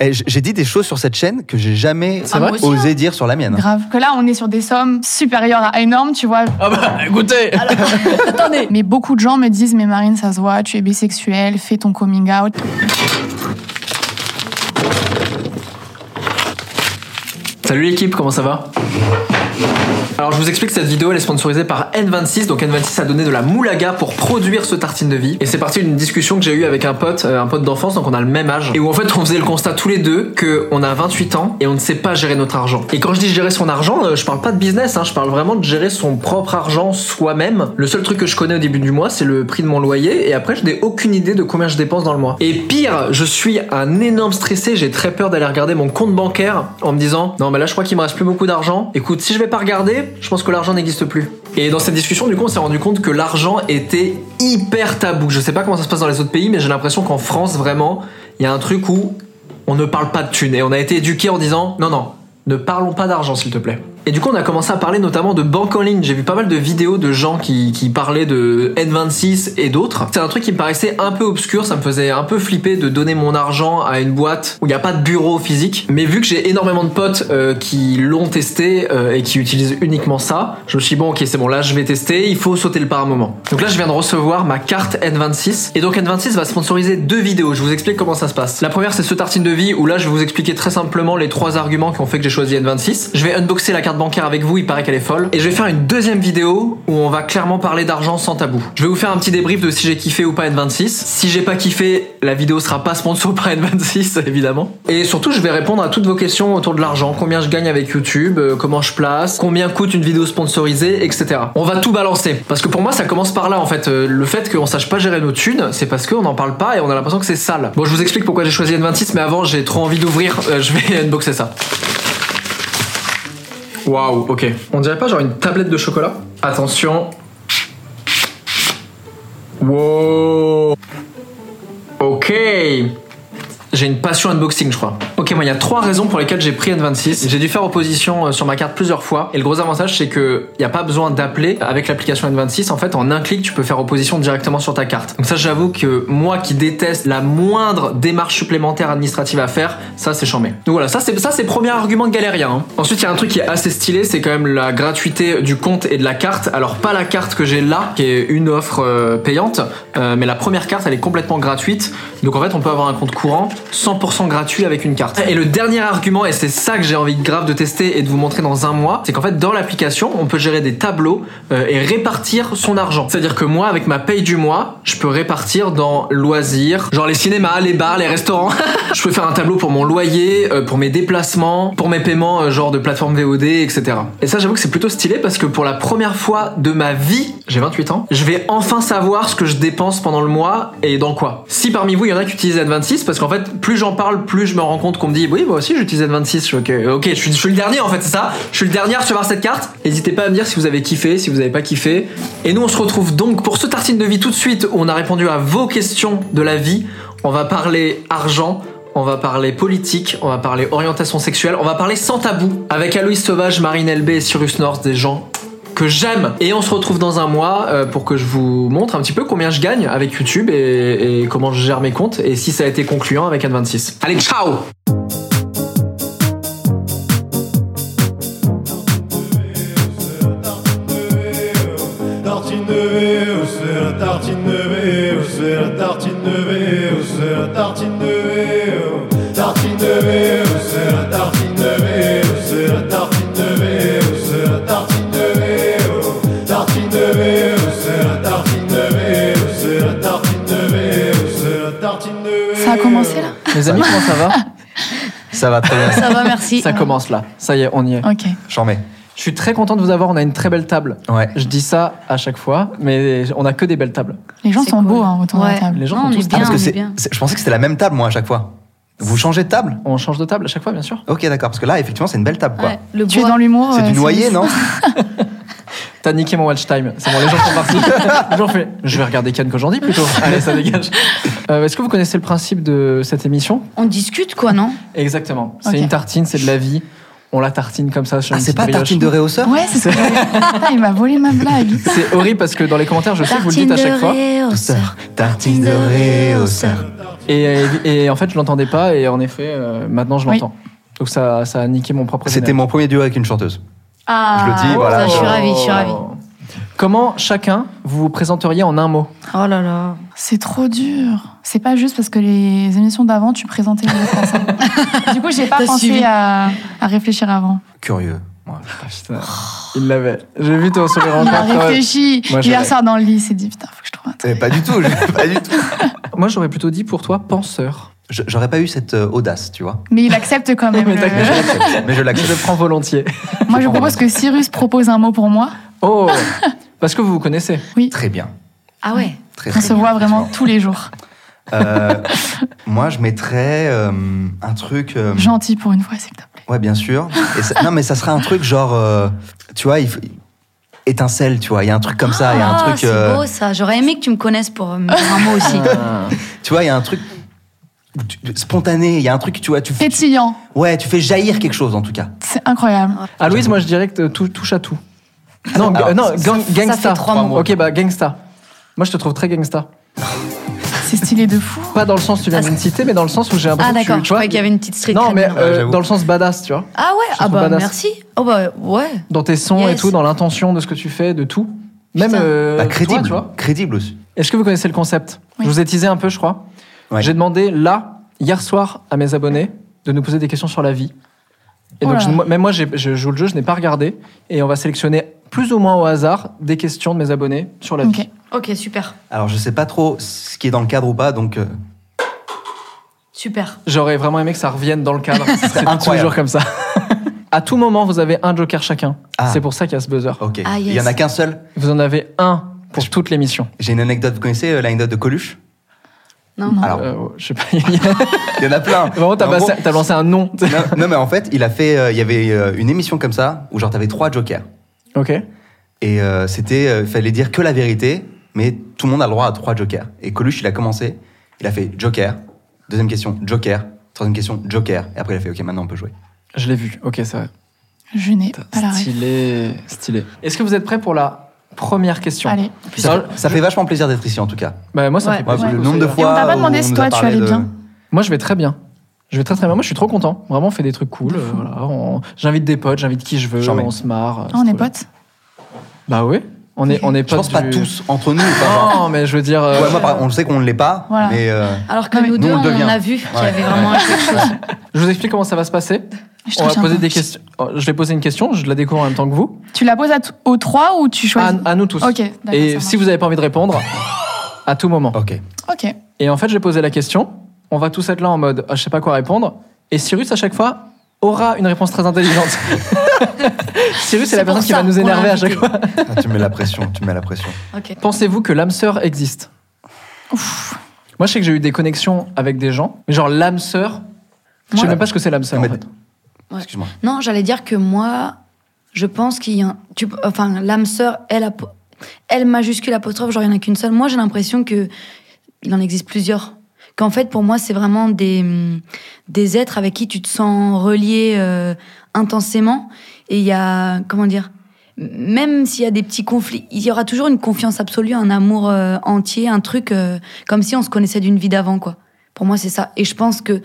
J'ai dit des choses sur cette chaîne que j'ai jamais vrai osé dire sur la mienne. Grave. Que là, on est sur des sommes supérieures à énormes, tu vois. Ah bah écoutez Attendez. Mais beaucoup de gens me disent, mais Marine, ça se voit, tu es bisexuelle, fais ton coming out. Salut l'équipe, comment ça va? Alors je vous explique cette vidéo elle est sponsorisée par N26 donc N26 a donné de la moulaga pour produire ce tartine de vie. Et c'est parti d'une discussion que j'ai eue avec un pote euh, un pote d'enfance. Donc on a le même âge. Et où en fait on faisait le constat tous les deux que on a 28 ans et on ne sait pas gérer notre argent. Et quand je dis gérer son argent euh, je parle pas de business hein, je parle vraiment de gérer son propre argent soi-même. Le seul truc que je connais au début du mois c'est le prix de mon loyer. Et après je n'ai aucune idée de combien je dépense dans le mois. Et pire je suis un énorme stressé. J'ai très peur d'aller regarder mon compte bancaire en me disant non mais là je crois qu'il me reste plus beaucoup d'argent. Écoute si je vais pas regarder je pense que l'argent n'existe plus. Et dans cette discussion, du coup, on s'est rendu compte que l'argent était hyper tabou. Je sais pas comment ça se passe dans les autres pays, mais j'ai l'impression qu'en France, vraiment, il y a un truc où on ne parle pas de thunes. Et on a été éduqué en disant non, non, ne parlons pas d'argent, s'il te plaît. Et du coup, on a commencé à parler notamment de banque en ligne. J'ai vu pas mal de vidéos de gens qui, qui parlaient de N26 et d'autres. C'est un truc qui me paraissait un peu obscur. Ça me faisait un peu flipper de donner mon argent à une boîte où il n'y a pas de bureau physique. Mais vu que j'ai énormément de potes euh, qui l'ont testé euh, et qui utilisent uniquement ça, je me suis dit, bon, ok, c'est bon, là, je vais tester. Il faut sauter le pas un moment. Donc là, je viens de recevoir ma carte N26. Et donc, N26 va sponsoriser deux vidéos. Je vous explique comment ça se passe. La première, c'est ce tartine de vie où là, je vais vous expliquer très simplement les trois arguments qui ont fait que j'ai choisi N26. Je vais unboxer la carte bancaire avec vous, il paraît qu'elle est folle. Et je vais faire une deuxième vidéo où on va clairement parler d'argent sans tabou. Je vais vous faire un petit débrief de si j'ai kiffé ou pas N26. Si j'ai pas kiffé, la vidéo sera pas sponsor par N26, évidemment. Et surtout, je vais répondre à toutes vos questions autour de l'argent. Combien je gagne avec YouTube, euh, comment je place, combien coûte une vidéo sponsorisée, etc. On va tout balancer. Parce que pour moi, ça commence par là, en fait. Euh, Le fait qu'on sache pas gérer nos thunes, c'est parce qu'on n'en parle pas et on a l'impression que c'est sale. Bon, je vous explique pourquoi j'ai choisi N26, mais avant, j'ai trop envie d'ouvrir. Euh, je vais unboxer ça. Waouh, ok. On dirait pas genre une tablette de chocolat Attention. Wow. Ok. J'ai une passion unboxing, je crois. Ok, moi, il y a trois raisons pour lesquelles j'ai pris N26. J'ai dû faire opposition euh, sur ma carte plusieurs fois. Et le gros avantage, c'est que il n'y a pas besoin d'appeler avec l'application N26. En fait, en un clic, tu peux faire opposition directement sur ta carte. Donc ça, j'avoue que moi qui déteste la moindre démarche supplémentaire administrative à faire, ça, c'est chambé. Donc voilà, ça, c'est ça, c'est premier argument de galérien. hein. Ensuite, il y a un truc qui est assez stylé, c'est quand même la gratuité du compte et de la carte. Alors, pas la carte que j'ai là, qui est une offre euh, payante, euh, mais la première carte, elle est complètement gratuite. Donc en fait, on peut avoir un compte courant 100% gratuit avec une carte. Et le dernier argument, et c'est ça que j'ai envie grave de tester et de vous montrer dans un mois, c'est qu'en fait, dans l'application, on peut gérer des tableaux euh, et répartir son argent. C'est-à-dire que moi, avec ma paye du mois, je peux répartir dans loisirs, genre les cinémas, les bars, les restaurants. je peux faire un tableau pour mon loyer, euh, pour mes déplacements, pour mes paiements, euh, genre de plateforme VOD, etc. Et ça, j'avoue que c'est plutôt stylé parce que pour la première fois de ma vie, j'ai 28 ans, je vais enfin savoir ce que je dépense pendant le mois et dans quoi. Si parmi vous, il y en a qui utilisent N26, parce qu'en fait, plus j'en parle, plus je me rends compte qu'on me dit, oui, moi aussi j'utilise N26. Je suis, ok, je suis, je suis le dernier en fait, c'est ça. Je suis le dernier à recevoir cette carte. N'hésitez pas à me dire si vous avez kiffé, si vous avez pas kiffé. Et nous, on se retrouve donc pour ce tartine de vie tout de suite où on a répondu à vos questions de la vie. On va parler argent. On va parler politique, on va parler orientation sexuelle, on va parler sans tabou avec Aloïs Sauvage, Marine LB et Cyrus North, des gens que j'aime. Et on se retrouve dans un mois euh, pour que je vous montre un petit peu combien je gagne avec YouTube et, et comment je gère mes comptes et si ça a été concluant avec N26. Allez, ciao Mes amis, comment ça va Ça va très bien. Ça va, merci. Ça commence là. Ça y est, on y est. Ok. J'en mets. Je suis très content de vous avoir. On a une très belle table. Ouais. Je dis ça à chaque fois, mais on a que des belles tables. Les gens sont cool. beaux hein, autour de la table. Les gens Non, sont on tous bien, parce que on est c'est, bien. c'est- je pensais que c'était la même table, moi, à chaque fois. Vous changez de table On change de table à chaque fois, bien sûr. Ok, d'accord. Parce que là, effectivement, c'est une belle table, quoi. Ouais, le Tu es dans l'humour. C'est euh, du noyer, Cyrus. non T'as niqué mon watch time. C'est bon, les gens sont partis. les gens font, je vais regarder Ken dit plutôt. Allez, ça dégage. Euh, Est-ce que vous connaissez le principe de cette émission? On discute, quoi, non? Exactement. C'est une tartine, c'est de la vie. On la tartine comme ça Ah, c'est pas brioche. tartine de réhausseur Ouais, c'est ce que j'avais- Putain, il m'a volé ma blague. C'est horrible parce que dans les commentaires, je sais que vous le dites à chaque fois. réhausseur. Tartine de réhausseur. Et, et en fait, je l'entendais pas. Et en effet, euh, maintenant, je Oui. l'entends. Donc ça, ça a niqué mon propre C'était mon premier duo avec une chanteuse. Ah, Je le dis, voilà. ça, je suis ravie, je suis ravie. Comment chacun vous vous présenteriez en un mot Oh là là. C'est trop dur. C'est pas juste parce que les émissions d'avant, tu présentais les réponses. du coup, j'ai pas pensé suivi. à, à réfléchir avant. Curieux. Ouais. Ah, putain, il l'avait. J'ai vu ton sourire Il a réfléchi. Moi, l'ai. soir dans le lit, il s'est dit putain, faut que je trouve un truc. Pas du tout, pas du tout. Moi, j'aurais plutôt dit pour toi penseur. Je- J'aurais pas eu cette euh, audace, tu vois. Mais il accepte quand même. Mais le- t'as- Mais je l'accepte. Je le prends volontiers. Moi, je propose que Cyrus propose un mot pour moi. Oh Parce que vous vous connaissez. Très bien. Ah ouais. Très, On très se bien. voit vraiment tous les jours. Euh, moi, je mettrais euh, un truc. euh, Gentil pour une fois, s'il te plaît. Ouais, bien sûr. Et ça- non, mais ça serait un truc genre. euh, tu vois, il faut- étincelle, tu vois. Il y a un truc comme ça. Il y a un Ah, truc. c'est euh, beau ça. J'aurais aimé que tu me connaisses pour euh, me dire un mot aussi. tu vois, il y a un truc spontané. Il y a un truc, tu vois. Tu, tu- Pétillant. ouais, tu fais jaillir quelque chose en tout cas. C'est incroyable. Ah, Louise, moi, je dirais que tout, touche à tout. Non, Alors, euh, non gang- ça gangsta. fait trois mots. Ok, bah, gangsta. Moi, je te trouve très gangsta. C'est stylé de fou. Pas dans le sens où tu viens Ah, de me citer, mais dans le sens où j'ai l'impression Ah que tu- d'accord, tu je vois, croyais qu'il y avait une petite street Non, mais euh, j'avoue. dans le sens badass, tu vois. Ah ouais, ah bah badass. merci. Oh bah ouais. Dans tes sons et tout, dans l'intention de ce que tu fais, de tout. Même euh, Bah, toi, crédible. tu vois. crédible aussi. Est-ce que vous connaissez le concept? Oui. Je vous ai teasé un peu, je crois. Ouais. J'ai demandé là, hier soir, à mes abonnés de nous poser des questions sur la vie. Et donc, je- même moi, je joue le jeu, je n'ai pas regardé. Et on va sélectionner plus ou moins au hasard des questions de mes abonnés sur la vie. Ok, super. Alors, je sais pas trop ce qui est dans le cadre ou pas, donc. euh, Super. J'aurais vraiment aimé que ça revienne dans le cadre. C'est incroyable. toujours comme ça. à tout moment, vous avez un joker chacun. Ah. C'est pour ça qu'il y a ce buzzer. ok. Ah, Il y en a qu'un seul? Vous en avez un pour toute l'émission. J'ai une anecdote. Vous connaissez euh, l'anecdote de Coluche? Non. Non. Alors, Euh, je sais pas. il y en a plein. Vraiment, t'as gros- t'as lancé un nom. non, non, mais en fait, il a fait. euh, Il y avait euh, une émission comme ça où genre t'avais trois jokers ok. et euh, c'était euh, fallait dire que la vérité, mais tout le monde a le droit à trois jokers. Et Coluche, il a commencé, il a fait Joker. Deuxième question, Joker. Troisième question, Joker. Et après, il a fait OK, maintenant on peut jouer. Je l'ai vu. Ok, c'est vrai. Je n'ai pas la. Stylé. Stylé. Est-ce que vous êtes prêts pour la première question Allez. Ça, fait vachement plaisir d'être ici en tout cas. Bah, moi, ça Ouais. me fait Ouais, plaisir. le nombre de soyez Et on fois. t'a pas demandé si toi, a tu allais de- bien. Moi, je vais très bien. Je vais très très bien. Moi, je suis trop content. Vraiment, on fait des trucs cool. euh, voilà. On- J'invite des potes, j'invite qui je veux. On se marre. Ah, on est potes Bah oui. On est, on est Je pense potes pas du- tous entre nous. genre- Non, mais je veux dire. euh, Ouais, moi, par- on le sait qu'on ne l'est pas, Voilà. mais euh, Alors que nous nous, deux, on on, a vu qu'il y avait vraiment quelque chose. Je vous explique comment ça va se passer. Je On va poser des questions. Oh, Je vais poser une question, je la découvre en même temps que vous. Tu la poses à aux trois ou tu choisis? À nous tous. Ok. Et si vous n'avez pas envie de répondre, à tout moment. ok. Ok. Et en fait, j'ai posé la question. On va tous être là en mode ah, je sais pas quoi répondre. Et Cyrus, à chaque fois, aura une réponse très intelligente. Cyrus, c'est la personne qui va nous énerver à chaque fois. Ah, tu mets la pression, tu mets la pression. Ok. Pensez-vous que l'âme sœur existe? Ouf. Moi, je sais que j'ai eu des connexions avec des gens, mais genre l'âme sœur, je sais Moi- même pas ce que c'est l'âme sœur. En fait. Ouais. Excuse-moi. Non, j'allais dire que moi, je pense qu'il y a. un- Tu, enfin, l'âme sœur, elle, majuscule apostrophe, genre il n'y en a qu'une seule. Moi, j'ai l'impression que il en existe plusieurs. Qu'en fait, pour moi, c'est vraiment des, des êtres avec qui tu te sens relié euh, intensément. Et il y a. Comment dire même s'il y a des petits conflits, il y aura toujours une confiance absolue, un amour euh, entier, un truc euh, comme si on se connaissait d'une vie d'avant, quoi. Pour moi, c'est ça. Et je pense que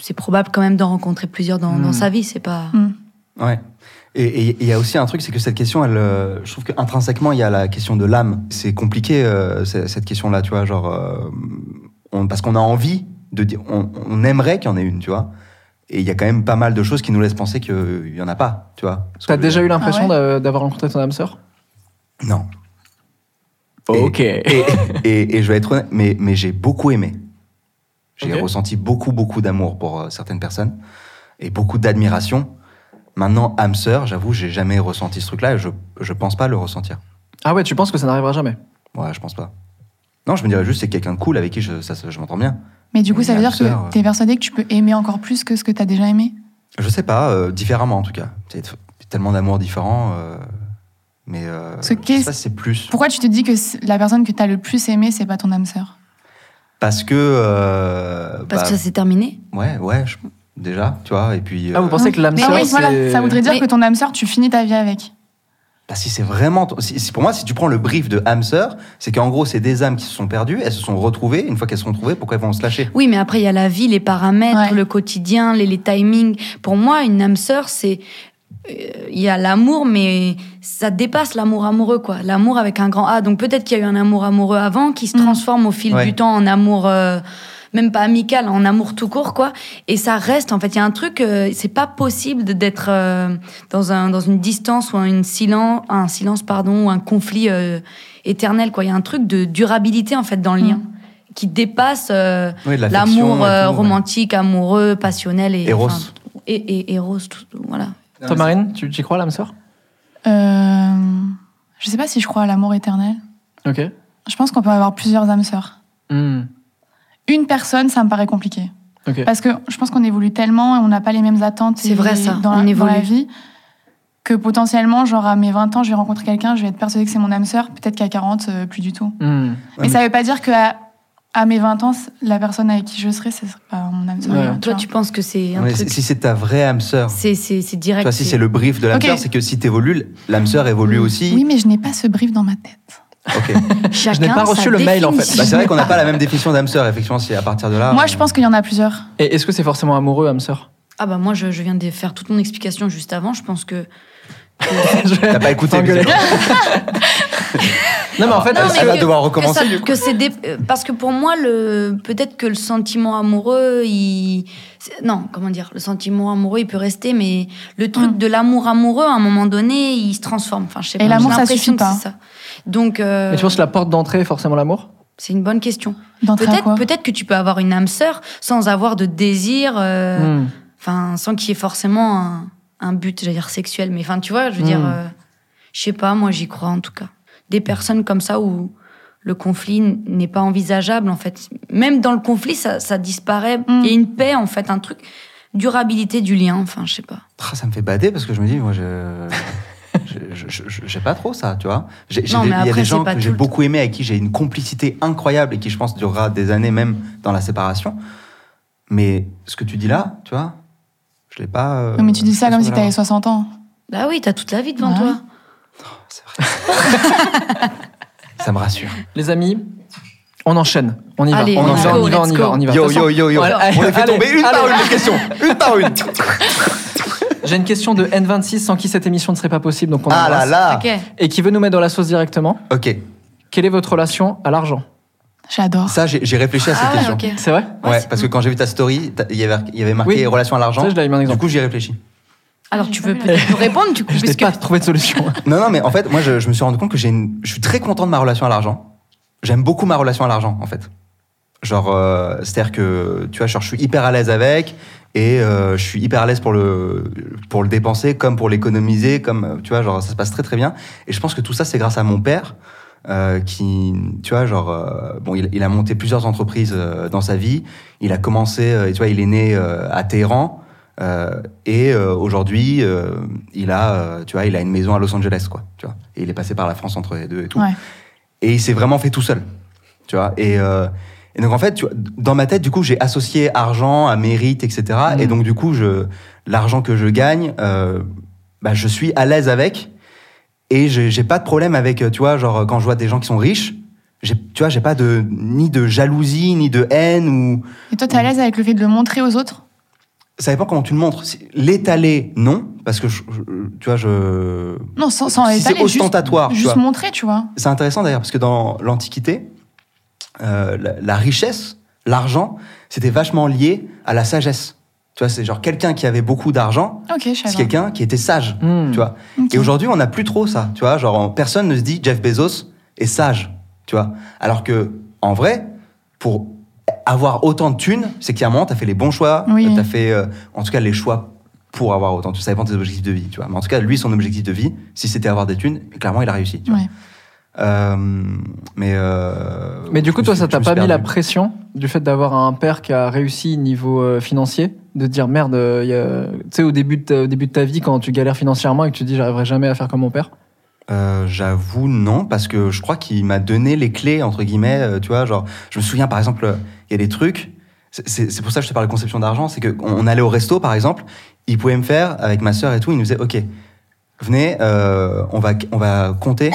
c'est probable quand même d'en rencontrer plusieurs dans, dans Hmm. sa vie. C'est pas. Ouais. Et il y a aussi un truc, c'est que cette question, elle, euh, je trouve qu'intrinsèquement, il y a la question de l'âme. C'est compliqué, euh, cette question-là, tu vois, genre, euh, on- parce qu'on a envie de dire, on, on aimerait qu'il y en ait une, tu vois. Et il y a quand même pas mal de choses qui nous laissent penser qu'il y en a pas, tu vois. T'as déjà eu l'impression Ah d'a- d'avoir rencontré ton âme sœur? Non. Ok. Et, et, et je vais être honnête, mais, mais j'ai beaucoup aimé. J'ai ressenti beaucoup, beaucoup d'amour pour euh, certaines personnes et beaucoup d'admiration. Maintenant, âme sœur, j'avoue, j'ai jamais ressenti ce truc-là et je, je pense pas le ressentir. Ah ouais, tu penses que ça n'arrivera jamais? Ouais, je pense pas. Non, je me dirais juste c'est quelqu'un de cool avec qui je, ça, ça- je m'entends bien. Mais du coup, ça veut dire sœur, que euh. t'es persuadé que tu peux aimer encore plus que ce que t'as déjà aimé? Je sais pas, euh, différemment en tout cas. C'est tellement d'amour différent, euh, mais euh, si c'est plus. Pourquoi tu te dis que la personne que t'as le plus aimé, c'est pas ton âme sœur? Parce que. euh, Parce bah, que ça s'est terminé. Ouais, ouais, je- déjà, tu vois, et puis. Ah, vous euh, pensez que l'âme sœur, oui, voilà, ça voudrait dire Mais- que ton âme sœur, tu finis ta vie avec. Bah, si c'est vraiment. si- si- pour moi, si tu prends le brief de âme sœur, c'est qu'en gros, c'est des âmes qui se sont perdues, elles se sont retrouvées. Une fois qu'elles se sont retrouvées, pourquoi elles vont se lâcher? Oui, mais après, il y a la vie, les paramètres, Ouais. le quotidien, les, les timings. Pour moi, une âme sœur, c'est. Euh, Il y a l'amour, mais ça dépasse l'amour amoureux, quoi. L'amour avec un grand A. Donc peut-être qu'il y a eu un amour amoureux avant qui se Mm. transforme au fil Ouais. du temps en amour. euh, même pas amical, en amour tout court, quoi. Et ça reste, en fait, il y a un truc, euh, c'est pas possible d'être euh, dans, un, dans une distance ou une silence, un silence, pardon, ou un conflit euh, éternel, quoi. Il y a un truc de durabilité, en fait, dans le lien, qui dépasse euh, Oui, l'amour et euh, ouais. romantique, amoureux, passionnel et Eros. enfin, et, et Eros, tout, voilà. Toi, Marine, tu y crois, l'âme sœur? Euh, je sais pas si je crois à l'amour éternel. Ok. Je pense qu'on peut avoir plusieurs âmes sœurs. Hmm. Une personne, ça me paraît compliqué. Ok. Parce que je pense qu'on évolue tellement et on n'a pas les mêmes attentes C'est et- vrai, ça, dans, on la, dans évolue. la vie que potentiellement, genre à mes 20 ans, je vais rencontrer quelqu'un, je vais être persuadée que c'est mon âme sœur, peut-être qu'à 40, euh, plus du tout. Hmm. mais, ça veut pas dire que à, mes 20 ans, la personne avec qui je serai, ce serait pas mon âme sœur. Ouais. Toi, tu penses que c'est un Ouais, truc. si si c'est ta vraie âme sœur, C'est c'est- c'est direct. vois, si c'est le brief de l'âme sœur, c'est que si t'évolues, l'âme sœur évolue aussi. Oui, mais je n'ai pas ce brief dans ma tête. Ok. Chacun Je n'ai pas reçu le mail, en fait. Bah, c'est vrai qu'on n'a pas la même définition d'âme sœur, effectivement, si à partir de là. Moi, on- je pense qu'il y en a plusieurs. Et est-ce que c'est forcément amoureux, âme sœur? Ah bah moi, je, je viens de faire toute mon explication juste avant. Je pense que. T'as pas écouté. Non, mais en fait, Non, elle est-ce elle que- va devoir que recommencer, ça- du coup. que c'est dé- euh, parce que pour moi le peut-être que le sentiment amoureux il non comment dire le sentiment amoureux il peut rester mais le truc Mm. de l'amour amoureux à un moment donné il se transforme enfin je sais Et pas l'amour, j'ai ça l'impression suffit pas. c'est ça donc euh, Mais tu penses que la porte d'entrée est forcément l'amour c'est une bonne question peut-être que tu peux avoir une âme sœur sans avoir de désir euh, enfin sans qu'il y ait forcément un, un but j'allais dire sexuel mais enfin tu vois je veux dire Mm. euh, je sais pas moi j'y crois en tout cas des personnes comme ça où le conflit n'est pas envisageable en fait même dans le conflit ça, ça disparaît Mm. il y a une paix en fait un truc durabilité du lien enfin je sais pas Ah, Ça me fait bader parce que je me dis, moi, je. J'ai pas trop ça, tu vois. Il y a après, des gens que j'ai beaucoup aimés, avec qui j'ai une complicité incroyable et qui, je pense, durera des années même dans la séparation. Mais ce que tu dis là, tu vois, je l'ai pas. euh, Non, mais tu dis ça comme si t'avais 60 ans. bah oui t'as toute la vie devant Ouais. toi. ça me rassure. Les amis, on enchaîne. On y va. Allez, on, y va, go, on y va, on y va, on y va. Yo, yo, yo, yo. On les fait allez, tomber une allez. par une, les questions. Une par une. J'ai une question de N26 sans qui cette émission ne serait pas possible, donc on Ah là là. Et qui veut nous mettre dans la sauce directement. Ok. Quelle est votre relation à l'argent J'adore. Ça, j'ai réfléchi à cette ah ouais question. C'est vrai Ouais, parce que quand j'ai vu ta story, il y avait, il y avait marqué Oui. relation à l'argent. Ça, je l'avais mis en Du coup, j'y ai réfléchi. Alors J'ai tu pas veux peut-être nous répondre du coup Je n'ai puisque pas trouvé de solution. Non, non, mais en fait, moi, je, je me suis rendu compte que j'ai une, je suis très content de ma relation à l'argent. J'aime beaucoup ma relation à l'argent, en fait. Genre, euh, c'est-à-dire que, tu vois, genre, je suis hyper à l'aise avec et euh, je suis hyper à l'aise pour le, pour le dépenser comme pour l'économiser, comme, euh, tu vois, genre, ça se passe très très bien. Et je pense que tout ça, c'est grâce à mon père. euh, qui, tu vois, genre, euh, bon, il, il a monté plusieurs entreprises euh, dans sa vie. Il a commencé, euh, tu vois, il est né euh, à Téhéran. Euh, et euh, aujourd'hui, euh, il a, euh, tu vois, il a une maison à Los Angeles, quoi. Tu vois. Et il est passé par la France entre les deux et tout. Ouais. Et il s'est vraiment fait tout seul, tu vois. Et, euh, et donc en fait, tu vois, dans ma tête, du coup, j'ai associé argent à mérite, etc. Mhm. Et donc du coup, je, l'argent que je gagne, euh, bah, je suis à l'aise avec. Et j'ai j'ai pas de problème avec, tu vois, genre quand je vois des gens qui sont riches, j'ai- tu vois, j'ai pas de ni de jalousie ni de haine ou Et toi, t'es à l'aise avec le fait de le montrer aux autres? Ça dépend comment tu le montres. L'étaler, non, parce que je- je- tu vois, je Non, sans, sans si c'est étaler, juste, ostentatoire, tu juste vois. montrer, tu vois. C'est intéressant d'ailleurs parce que dans l'Antiquité, euh, la, la richesse, l'argent, c'était vachement lié à la sagesse. Tu vois, c'est genre quelqu'un qui avait beaucoup d'argent, Ok, je c'est quelqu'un qui était sage. Hmm. Tu vois. Et aujourd'hui, on n'a plus trop ça. Tu vois, genre personne ne se dit Jeff Bezos est sage. Tu vois. Alors que en vrai, pour avoir autant de thunes, c'est qu'à un moment, tu as fait les bons choix, Oui. tu as fait euh, en tout cas les choix pour avoir autant. Ça dépend de tes objectifs de vie, tu vois. Mais en tout cas, lui, son objectif de vie, si c'était avoir des thunes, clairement, il a réussi. Tu vois. Ouais. Euh, mais, euh, Mais du coup, toi, ça t'a pas mis la pression du fait d'avoir un père qui a réussi niveau euh, financier De te dire merde, euh, tu sais, au, début de ta- au début de ta vie, quand tu galères financièrement et que tu te dis j'arriverai jamais à faire comme mon père? Euh, J'avoue, non, parce que je crois qu'il m'a donné les clés, entre guillemets, euh, tu vois, genre, je me souviens, par exemple, euh, il y a des trucs, c'est- pour ça que je te parle de conception d'argent, c'est qu'on on allait au resto, par exemple, il pouvait me faire, avec ma sœur et tout, il nous disait, OK, venez, euh, on, va, on va compter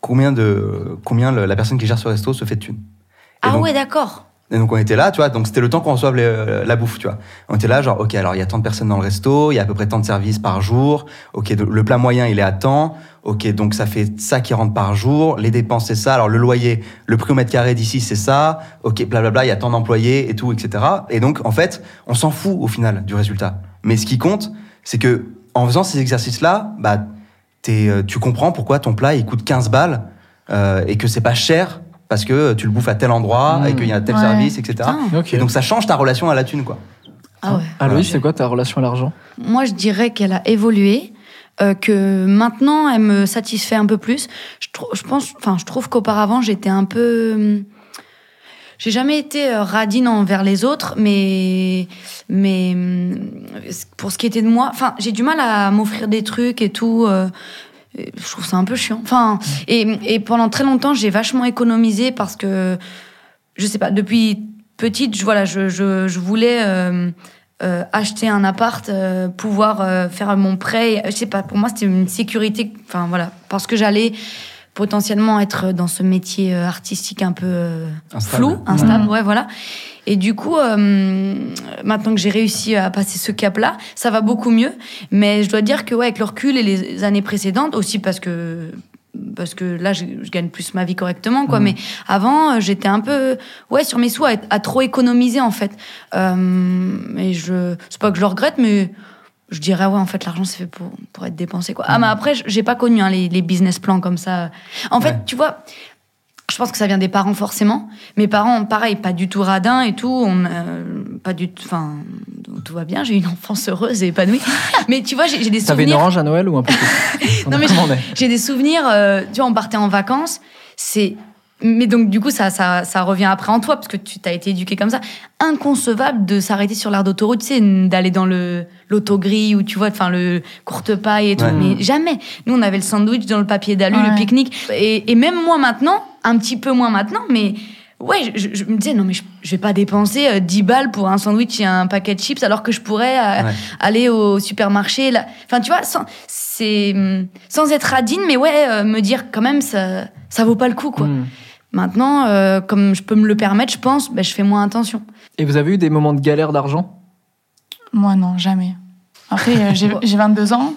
combien, de, combien la personne qui gère ce resto se fait de thunes. Et Ah donc- ouais, d'accord. Et donc on était là, tu vois, donc c'était le temps qu'on reçoive les- la bouffe, tu vois. On était là, genre, ok, alors il y a tant de personnes dans le resto, il y a à peu près tant de services par jour, ok, le plat moyen il est à temps, ok, donc ça fait ça qui rentre par jour, les dépenses c'est ça, alors le loyer, le prix au mètre carré d'ici c'est ça, ok, blablabla, il y a tant d'employés et tout, etc. Et donc en fait, on s'en fout au final du résultat. Mais ce qui compte, c'est que en faisant ces exercices-là, bah, euh, tu comprends pourquoi ton plat il coûte 15 balles euh, et que c'est pas cher parce que tu le bouffes à tel endroit Mmh. et qu'il y a tel Ouais. service, etc. Et donc ça change ta relation à la thune, quoi. Ah ouais. Aloïs, c'est quoi ta relation à l'argent? Moi, je dirais qu'elle a évolué, euh, que maintenant, elle me satisfait un peu plus. Je, pense, enfin, je trouve qu'auparavant, j'étais un peu. hum, J'ai jamais été euh, radine envers les autres, mais mais hum, pour ce qui était de moi, enfin, j'ai du mal à m'offrir des trucs et tout. euh, je trouve ça un peu chiant. Enfin, et, et pendant très longtemps, j'ai vachement économisé parce que je sais pas, depuis petite, je, voilà, je, je, je voulais euh, euh, acheter un appart, euh, pouvoir faire mon prêt. Je sais pas, pour moi, c'était une sécurité. Enfin, voilà, parce que j'allais potentiellement être dans ce métier artistique un peu flou, instable, Mhm. ouais, voilà. Et du coup, euh, maintenant que j'ai réussi à passer ce cap-là, ça va beaucoup mieux. Mais je dois dire que, ouais, avec le recul et les années précédentes, aussi parce que parce que là, je, je gagne plus ma vie correctement, quoi. Mhm. Mais avant, euh, j'étais un peu, ouais, sur mes sous, à, à trop économiser, en fait. Euh, et je, c'est pas que je le regrette, mais je dirais, ouais, en fait, l'argent, c'est fait pour, pour être dépensé, quoi. Ah, mais après, j'ai pas connu hein, les, les business plans comme ça. En fait, tu vois, je pense que ça vient des parents, forcément. Mes parents, pareil, pas du tout radins et tout. On, euh, pas du tout, enfin, tout va bien. J'ai eu une enfance heureuse et épanouie. mais tu vois, j'ai des T'avais une souvenirs. orange à Noël ou un peu Non, mais J'ai des souvenirs, euh, tu vois, on partait en vacances, c'est... Mais donc, du coup, ça, ça, ça revient après en toi, parce que tu t'as été éduqué comme ça. Inconcevable de s'arrêter sur l'aire d'autoroute, tu sais, d'aller dans le l'autogris ou tu vois, enfin, le courte paille et tout. Ouais. Mais jamais. Nous, on avait le sandwich dans le papier d'alu, Ouais. le pique-nique. Et, et même moi maintenant, un petit peu moins maintenant, mais ouais, je, je me disais, non, mais je, je vais pas dépenser euh, 10 balles pour un sandwich et un paquet de chips, alors que je pourrais euh, Ouais. aller au supermarché. Là. Enfin, tu vois, sans, c'est, hum, sans être radine, mais ouais, euh, me dire quand même, ça, ça vaut pas le coup, quoi. Hmm. Maintenant, euh, comme je peux me le permettre, je pense, ben, je fais moins attention. Et vous avez eu des moments de galère d'argent? Moi, non, jamais. Après, euh, j'ai j'ai 22 ans.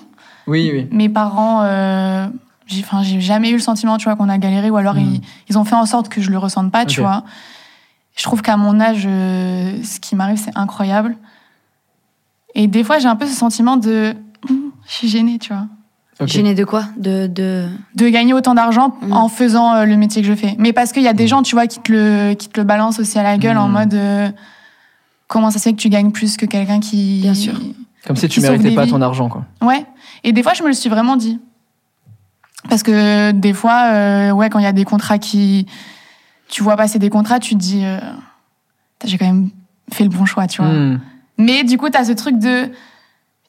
Oui, oui. Mes parents, euh, j'ai enfin, j'ai jamais eu le sentiment, tu vois, qu'on a galéré, ou alors Mm. ils, ils ont fait en sorte que je le ressente pas, tu vois. Je trouve qu'à mon âge, euh, ce qui m'arrive, c'est incroyable. Et des fois, j'ai un peu ce sentiment de. Hum, Je suis gênée, tu vois. Gênée de quoi? De, de... De gagner autant d'argent Mm. en faisant euh, le métier que je fais. Mais parce qu'il y a des gens, tu vois, qui te le, qui te le balancent aussi à la gueule en mode. euh, comment ça se fait que tu gagnes plus que quelqu'un qui. Bien sûr. Comme si tu méritais pas vies. ton argent, quoi. Ouais. Et des fois, je me le suis vraiment dit. Parce que des fois, euh, ouais, quand il y a des contrats qui. Tu vois passer des contrats, tu te dis. euh, J'ai quand même fait le bon choix, tu vois. Hmm. Mais du coup, t'as ce truc de.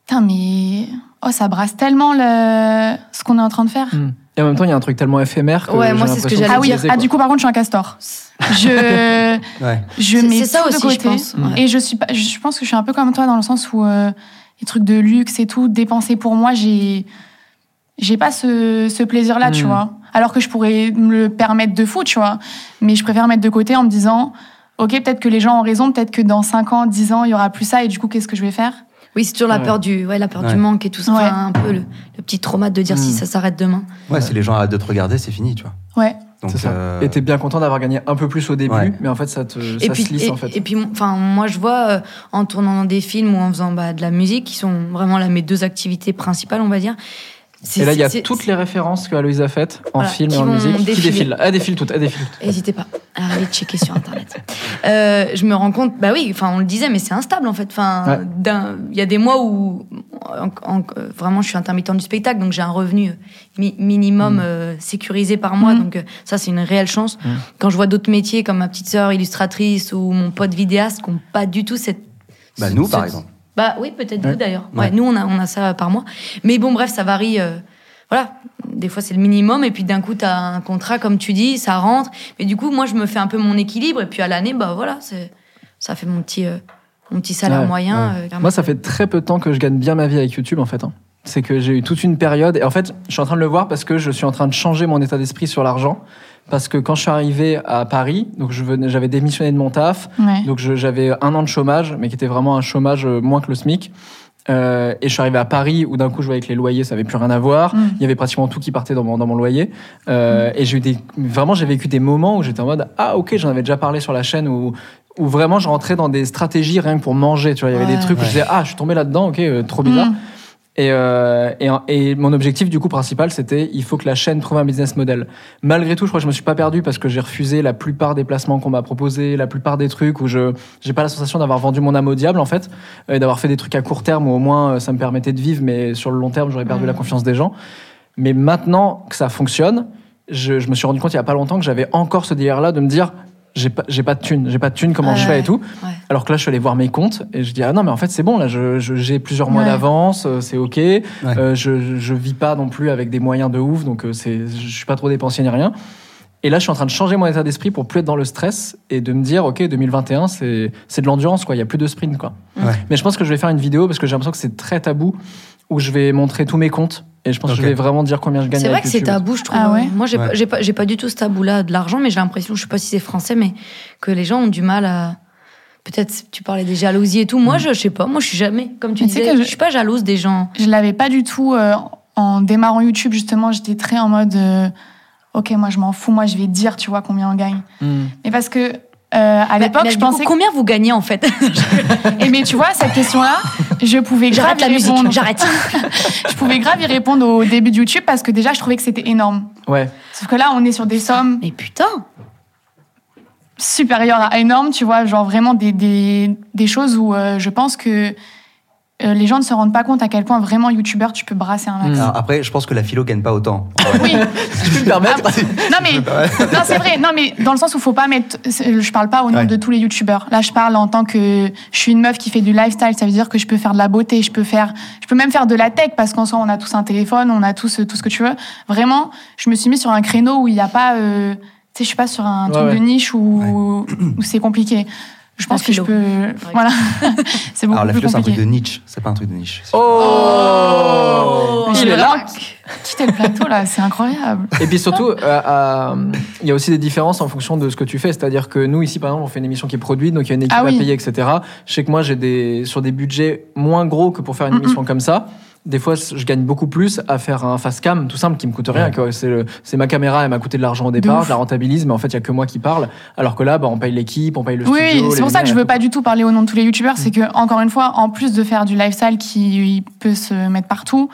Putain, mais. Oh, ça brasse tellement le... ce qu'on est en train de faire. Hmm. Et en même temps, il y a un truc tellement éphémère que Ouais, moi, c'est ce que j'allais Ah oui, ah, du coup, par contre, je suis un castor. Je, Ouais. je mets ça tout aussi, de je côté. pense. Ouais. Et je suis pas, je pense que je suis un peu comme toi dans le sens où euh, les trucs de luxe et tout, dépenser pour moi, j'ai, j'ai pas ce, ce plaisir-là, tu Mm. vois. Alors que je pourrais me le permettre de fou, tu vois. Mais je préfère mettre de côté en me disant, ok, peut-être que les gens ont raison, peut-être que dans 5 ans, 10 ans, il y aura plus ça, et du coup, qu'est-ce que je vais faire? Oui, c'est toujours la Ouais. peur, du, ouais, la peur Ouais. du manque et tout ça. Enfin, un peu le, le petit trauma de dire si ça s'arrête demain. Ouais, si les gens arrêtent de te regarder, c'est fini, tu vois. Ouais. Donc, ça. euh, Et t'es bien content d'avoir gagné un peu plus au début, Ouais. mais en fait, ça te et ça puis, se lisse, et, en fait. et puis, enfin, moi, je vois euh, en tournant dans des films ou en faisant bah, de la musique, qui sont vraiment là mes deux activités principales, on va dire. Et là, il y a toutes les références que Aloïse a faites en Voilà, film et qui en musique qui défiler. défilent. Elle défile toutes, elle défile toutes. N'hésitez pas à aller checker sur internet. Euh, je me rends compte, bah oui, enfin on le disait, mais c'est instable en fait. Enfin, Ouais. il y a des mois où en- en- vraiment, je suis intermittent du spectacle, donc j'ai un revenu mi- minimum Mm. euh, sécurisé par mois. Mm. Donc euh, ça, c'est une réelle chance. Quand je vois d'autres métiers comme ma petite sœur illustratrice ou mon pote vidéaste qui n'ont pas du tout cette. Bah, ce- nous, ce- par exemple. Bah oui, peut-être Ouais. vous d'ailleurs. Ouais. Ouais, nous, on a, on a ça par mois. Mais bon, bref, ça varie. euh, voilà, des fois c'est le minimum, et puis d'un coup, tu as un contrat, comme tu dis, ça rentre. Mais du coup, moi, je me fais un peu mon équilibre, et puis à l'année, bah voilà, c'est- ça fait mon petit, euh, mon petit salaire Ouais, moyen. euh. Moi, ça fait très peu de temps que je gagne bien ma vie avec YouTube, en fait. hein. C'est que j'ai eu toute une période. Et en fait, je suis en train de le voir parce que je suis en train de changer mon état d'esprit sur l'argent. Parce que quand je suis arrivé à Paris, donc je venais- j'avais démissionné de mon taf. Ouais. Donc je- j'avais un an de chômage, mais qui était vraiment un chômage euh, moins que le SMIC. Euh, et je suis arrivé à Paris où d'un coup je voyais que les loyers ça avait plus rien à voir. Mm. Il y avait pratiquement tout qui partait dans mon, dans mon loyer. Euh, Et j'ai eu des vraiment j'ai vécu des moments où j'étais en mode ah ok j'en avais déjà parlé sur la chaîne où où vraiment je rentrais dans des stratégies rien que pour manger. Tu vois il y avait Ouais. des trucs où je disais ah je suis tombé là-dedans ok euh, trop bizarre. Mm. Et, euh, et, et mon objectif du coup principal, c'était il faut que la chaîne trouve un business model. Malgré tout, je crois que je me suis pas perdu parce que j'ai refusé la plupart des placements qu'on m'a proposés, la plupart des trucs où je j'ai pas la sensation d'avoir vendu mon âme au diable en fait, et d'avoir fait des trucs à court terme où au moins ça me permettait de vivre, mais sur le long terme j'aurais perdu Ouais. la confiance des gens. Mais maintenant que ça fonctionne, je, je me suis rendu compte il y a pas longtemps que j'avais encore ce délire là de me dire j'ai pas j'ai pas de thunes, j'ai pas de thunes, comment je fais et tout. Ouais. Alors que là, je suis allé voir mes comptes et je dis ah non mais en fait c'est bon là, je- je- j'ai plusieurs mois Ouais. d'avance, euh, c'est ok. Euh, je, je, vis pas non plus avec des moyens de ouf, donc euh, c'est je suis pas trop dépensier ni rien. Et là, je suis en train de changer mon état d'esprit pour plus être dans le stress et de me dire ok 2021 c'est c'est de l'endurance quoi, il y a plus de sprint quoi. Ouais. Mais je pense que je vais faire une vidéo parce que j'ai l'impression que c'est très tabou où je vais montrer tous mes comptes et je pense que je vais vraiment dire combien je gagne. C'est vrai avec que c'est tabou, je trouve. Ah ouais Moi, j'ai Ouais. pas, j'ai pas, j'ai pas du tout ce tabou-là de l'argent, mais j'ai l'impression, je sais pas si c'est français, mais que les gens ont du mal à. Peut-être, tu parlais des jalousies et tout. Moi, je, je sais pas. Moi, je suis jamais, comme tu Mais disais, que je... je- suis pas jalouse des gens. Je l'avais pas du tout euh, en démarrant YouTube, justement. J'étais très en mode euh, Ok, moi je m'en fous, moi je vais dire, tu vois, combien on gagne. Hmm. Mais parce que. euh, à l'époque, Mais je coup, pensais. combien vous gagnez en fait? Et mais tu vois, cette question-là, je pouvais grave J'arrête la musique, répondre. j'arrête. Je pouvais grave y répondre au début de YouTube parce que déjà, je trouvais que c'était énorme. Ouais. Sauf que là, on est sur des sommes Mais putain supérieures à énormes, tu vois, genre vraiment des, des, des choses où euh, je pense que euh, les gens ne se rendent pas compte à quel point vraiment youtubeur tu peux brasser un max. Après, je pense que la philo gagne pas autant. Oui, Si je peux me permettre. non mais non c'est vrai, non mais dans le sens où faut pas mettre, je parle pas au nom Ouais. de tous les youtubeurs. Là je parle en tant que je suis une meuf qui fait du lifestyle, ça veut dire que je peux faire de la beauté, je peux faire, je peux même faire de la tech parce qu'en soi on a tous un téléphone, on a tous euh, tout ce que tu veux. Vraiment, je me suis mis sur un créneau où il n'y a pas, euh, tu sais, je suis pas sur un Ouais, truc ouais. de niche où, où c'est compliqué. Je pense que je peux, voilà, c'est beaucoup Alors, la philo, c'est un truc de niche. C'est pas un truc de niche. Oh, Mais Il j'ai est là. quitté le plateau là, c'est incroyable. Et puis surtout, euh, euh, il y a aussi des différences en fonction de ce que tu fais. C'est-à-dire que nous, ici, par exemple, on fait une émission qui est produite, donc il y a une équipe Ah oui. à payer, etc. Je sais que moi, j'ai des, sur des budgets moins gros que pour faire une Mm-mm. émission comme ça. Des fois, je gagne beaucoup plus à faire un face cam, tout simple, qui me coûte rien. Ouais. C'est ma caméra, elle m'a coûté de l'argent au départ, je la rentabilise, mais en fait, il y a que moi qui parle. Alors que là, bah, on paye l'équipe, on paye le Oui, studio. oui, c'est pour ça que je veux pas du tout parler au nom de tous les youtubeurs. C'est que, encore une fois, en plus de faire du lifestyle qui peut se mettre partout,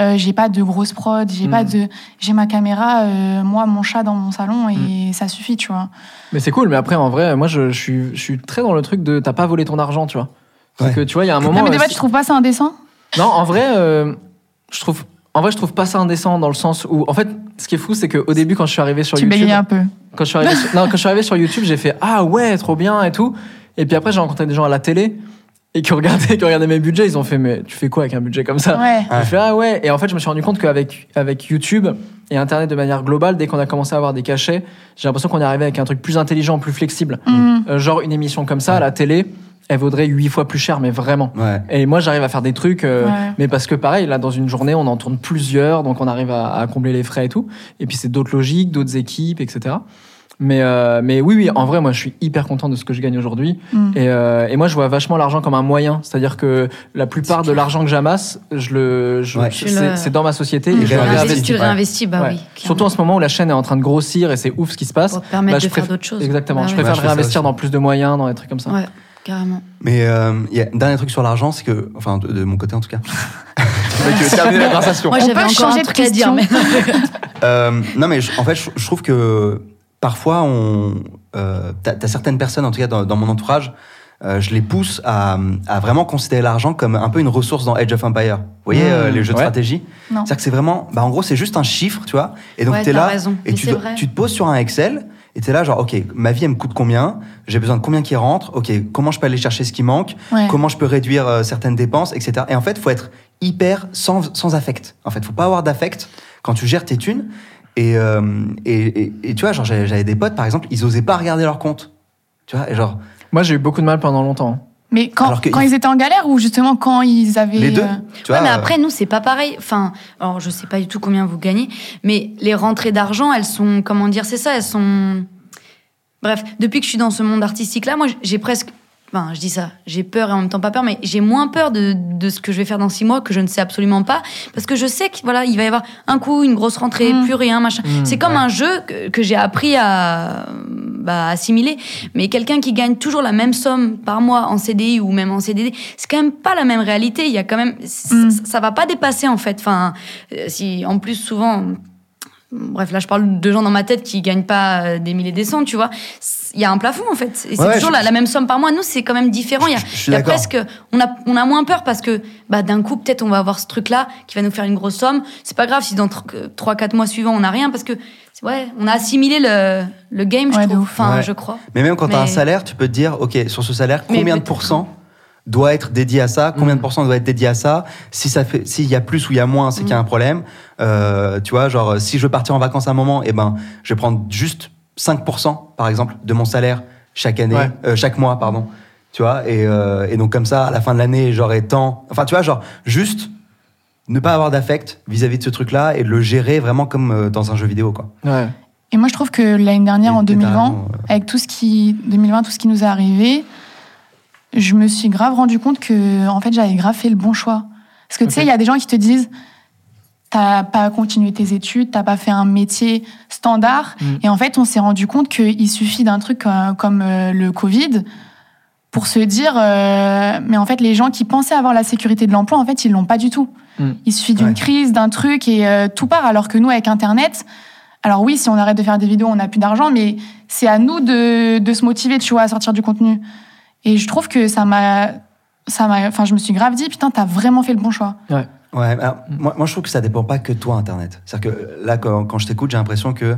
euh, j'ai pas de grosse prod, j'ai Mm. pas de. J'ai ma caméra, euh, moi, mon chat dans mon salon et ça suffit, tu vois. Mais c'est cool, mais après, en vrai, moi, je, je suis, je suis très dans le truc de t'as pas volé ton argent, tu vois. Ouais. que tu vois, il y a un moment. non, mais des euh, fois, tu trouves pas ça indécent? Non, en vrai, euh, je trouve. En vrai, je trouve pas ça indécent dans le sens où, en fait, ce qui est fou, c'est qu'au début, quand je suis arrivé sur Tu YouTube, bégayes un peu. quand je suis arrivé, sur, non, quand je suis arrivé sur YouTube, j'ai fait ah ouais, trop bien et tout. Et puis après, j'ai rencontré des gens à la télé et qui regardaient, qui regardaient mes budgets, ils ont fait mais tu fais quoi avec un budget comme ça? Ouais. J'ai fait ah ouais. Et en fait, je me suis rendu compte qu'avec avec YouTube et Internet de manière globale, dès qu'on a commencé à avoir des cachets, j'ai l'impression qu'on est arrivé avec un truc plus intelligent, plus flexible. Mhm. Euh, genre une émission comme ça à la télé, elle vaudrait huit fois plus cher, mais vraiment. Ouais. Et moi, j'arrive à faire des trucs, euh, Ouais. mais parce que pareil, là, dans une journée, on en tourne plusieurs, donc on arrive à, à combler les frais et tout. Et puis c'est d'autres logiques, d'autres équipes, etc. Mais, euh, mais oui, oui, en vrai, moi, je suis hyper content de ce que je gagne aujourd'hui. Mhm. Et, euh, et moi, je vois vachement l'argent comme un moyen. C'est-à-dire que la plupart de l'argent que j'amasse, je le, je- Ouais. c'est, Tu le- c'est dans ma société Et et je réinvestis. réinvestis. Tu le réinvestis, bah Ouais. oui. Surtout en ce moment où la chaîne est en train de grossir et c'est ouf ce qui se passe. Pour te permettre Bah, je de faire préfère- d'autres choses. Exactement. Bah je ouais. préfère je réinvestir dans plus de moyens, dans des trucs comme ça. Carrément. Mais euh, il y a un dernier truc sur l'argent, c'est que, enfin, de, de mon côté en tout cas. Terminer la conversation. Moi, j'avais encore un truc à dire. Mais... Euh, non, mais je- en fait, je, je trouve que parfois, on, euh, t'as, t'as certaines personnes, en tout cas dans, dans mon entourage, euh, je les pousse à, à vraiment considérer l'argent comme un peu une ressource dans Age of Empire. Vous voyez, Mmh, euh, les jeux de stratégie Non. C'est-à-dire que c'est vraiment, bah, en gros, c'est juste un chiffre, tu vois. Et donc, Ouais, t'es t'as là, raison. et tu, tu te poses sur un Excel, et t'es là, genre, OK, ma vie, elle me coûte combien? J'ai besoin de combien qui rentre? OK, comment je peux aller chercher ce qui manque? Ouais. Comment je peux réduire euh, certaines dépenses, etc. Et en fait, faut être hyper sans, sans affect. En fait, faut pas avoir d'affect quand tu gères tes thunes. Et, euh, et, et, et tu vois, genre, j'avais j'avais des potes, par exemple, ils osaient pas regarder leur compte. Tu vois, et genre, Moi, j'ai eu beaucoup de mal pendant longtemps. Mais quand, Alors que quand il- ils étaient en galère ou justement quand ils avaient. les deux. euh, Tu ouais, vois, mais euh, après, nous, c'est pas pareil. Enfin, alors, je sais pas du tout combien vous gagnez, mais les rentrées d'argent, elles sont, comment dire, c'est ça, elles sont. Bref, depuis que je suis dans ce monde artistique-là, moi, j'ai presque. Enfin, je dis ça, j'ai peur et en même temps pas peur, mais j'ai moins peur de, de ce que je vais faire dans six mois que je ne sais absolument pas, parce que je sais que voilà, il va y avoir un coup, une grosse rentrée, Mm. plus rien, machin. Mm, c'est comme ouais. un jeu que, que j'ai appris à bah, assimiler. Mais quelqu'un qui gagne toujours la même somme par mois en CDI ou même en CDD, c'est quand même pas la même réalité. Il y a quand même, ça, Mm. ça va pas dépasser en fait. Enfin, euh, si en plus souvent. Bref, là, je parle de gens dans ma tête qui gagnent pas euh, des milliers des cents, tu vois. Il y a un plafond, en fait. Et c'est Ouais, toujours je- la, la même somme par mois. Nous, c'est quand même différent. Il y a, Je- je suis il y a d'accord. presque, on a, on a moins peur parce que, bah, d'un coup, peut-être on va avoir ce truc-là qui va nous faire une grosse somme. C'est pas grave si dans 3-4 mois suivants, on n'a rien parce que, ouais, on a assimilé le, le game, je Ouais, trouve. Enfin, Ouais. je crois. Mais même quand tu as un Mais- salaire, tu peux te dire, OK, sur ce salaire, Mais combien de pourcents doit être dédié à ça Combien de pourcents doit être dédié à ça? Si ça fait, s'il y a plus ou il y a moins, c'est qu'il y a un problème. Euh, tu vois, genre, si je veux partir en vacances à un moment, eh ben, je vais prendre juste 5%, par exemple, de mon salaire chaque année, Ouais. euh, chaque mois, pardon. Tu vois, et, euh, et donc comme ça, à la fin de l'année, j'aurai tant. Enfin, tu vois, genre, juste ne pas avoir d'affect vis-à-vis de ce truc-là et le gérer vraiment comme dans un jeu vidéo, quoi. Ouais. Et moi, je trouve que l'année dernière, Et- en et t'as 2020, raison, euh. avec tout ce qui, 2020, tout ce qui nous est arrivé, je me suis grave rendu compte que, en fait, j'avais grave fait le bon choix. Parce que tu sais, il y a des gens qui te disent, t'as pas continué tes études, t'as pas fait un métier standard. Mm. Et en fait, on s'est rendu compte qu'il suffit d'un truc euh, comme euh, le Covid pour se dire, euh, mais en fait, les gens qui pensaient avoir la sécurité de l'emploi, en fait, ils l'ont pas du tout. Mm. Il suffit d'une Ouais. crise, d'un truc et euh, tout part. Alors que nous, avec Internet, alors oui, si on arrête de faire des vidéos, on n'a plus d'argent, mais c'est à nous de, de se motiver, tu vois, à sortir du contenu. Et je trouve que ça m'a, ça m'a, enfin, je me suis grave dit, putain, t'as vraiment fait le bon choix. Ouais, alors, moi, moi je trouve que ça dépend pas que de toi Internet. C'est-à-dire que là, quand, quand je t'écoute, j'ai l'impression que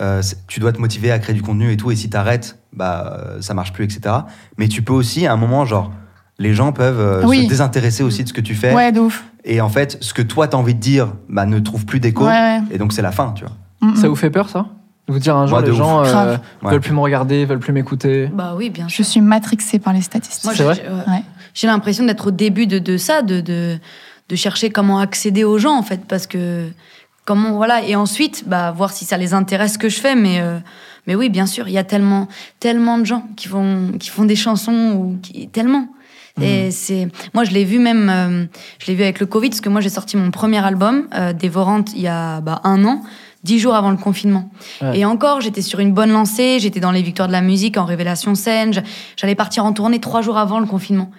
euh, tu dois te motiver à créer du contenu et tout, et si t'arrêtes, bah euh, ça marche plus, etc. Mais tu peux aussi, à un moment, genre, les gens peuvent euh, Oui. se désintéresser aussi de ce que tu fais, Ouais, de ouf. et en fait, ce que toi t'as envie de dire, bah ne trouve plus d'écho, Ouais, ouais. et donc c'est la fin, tu vois. Mm, Ça mm. vous fait peur, ça? Vous dire un jour, de les ouf. gens euh. Ouais. veulent plus me regarder, veulent plus m'écouter. Bah oui, bien Je suis matrixée par les statistiques. J'ai- vrai j'ai- ouais. Ouais. J'ai l'impression d'être au début de, de ça, de, de, de chercher comment accéder aux gens, en fait, parce que comment voilà et ensuite bah voir si ça les intéresse ce que je fais, mais euh, mais oui, bien sûr, il y a tellement tellement de gens qui font qui font des chansons ou qui tellement. Et c'est moi je l'ai vu même euh, je l'ai vu avec le Covid parce que moi j'ai sorti mon premier album euh, Dévorante il y a bah, un an dix jours avant le confinement Ouais. et encore j'étais sur une bonne lancée j'étais dans les victoires de la musique en révélation scène j'allais partir en tournée trois jours avant le confinement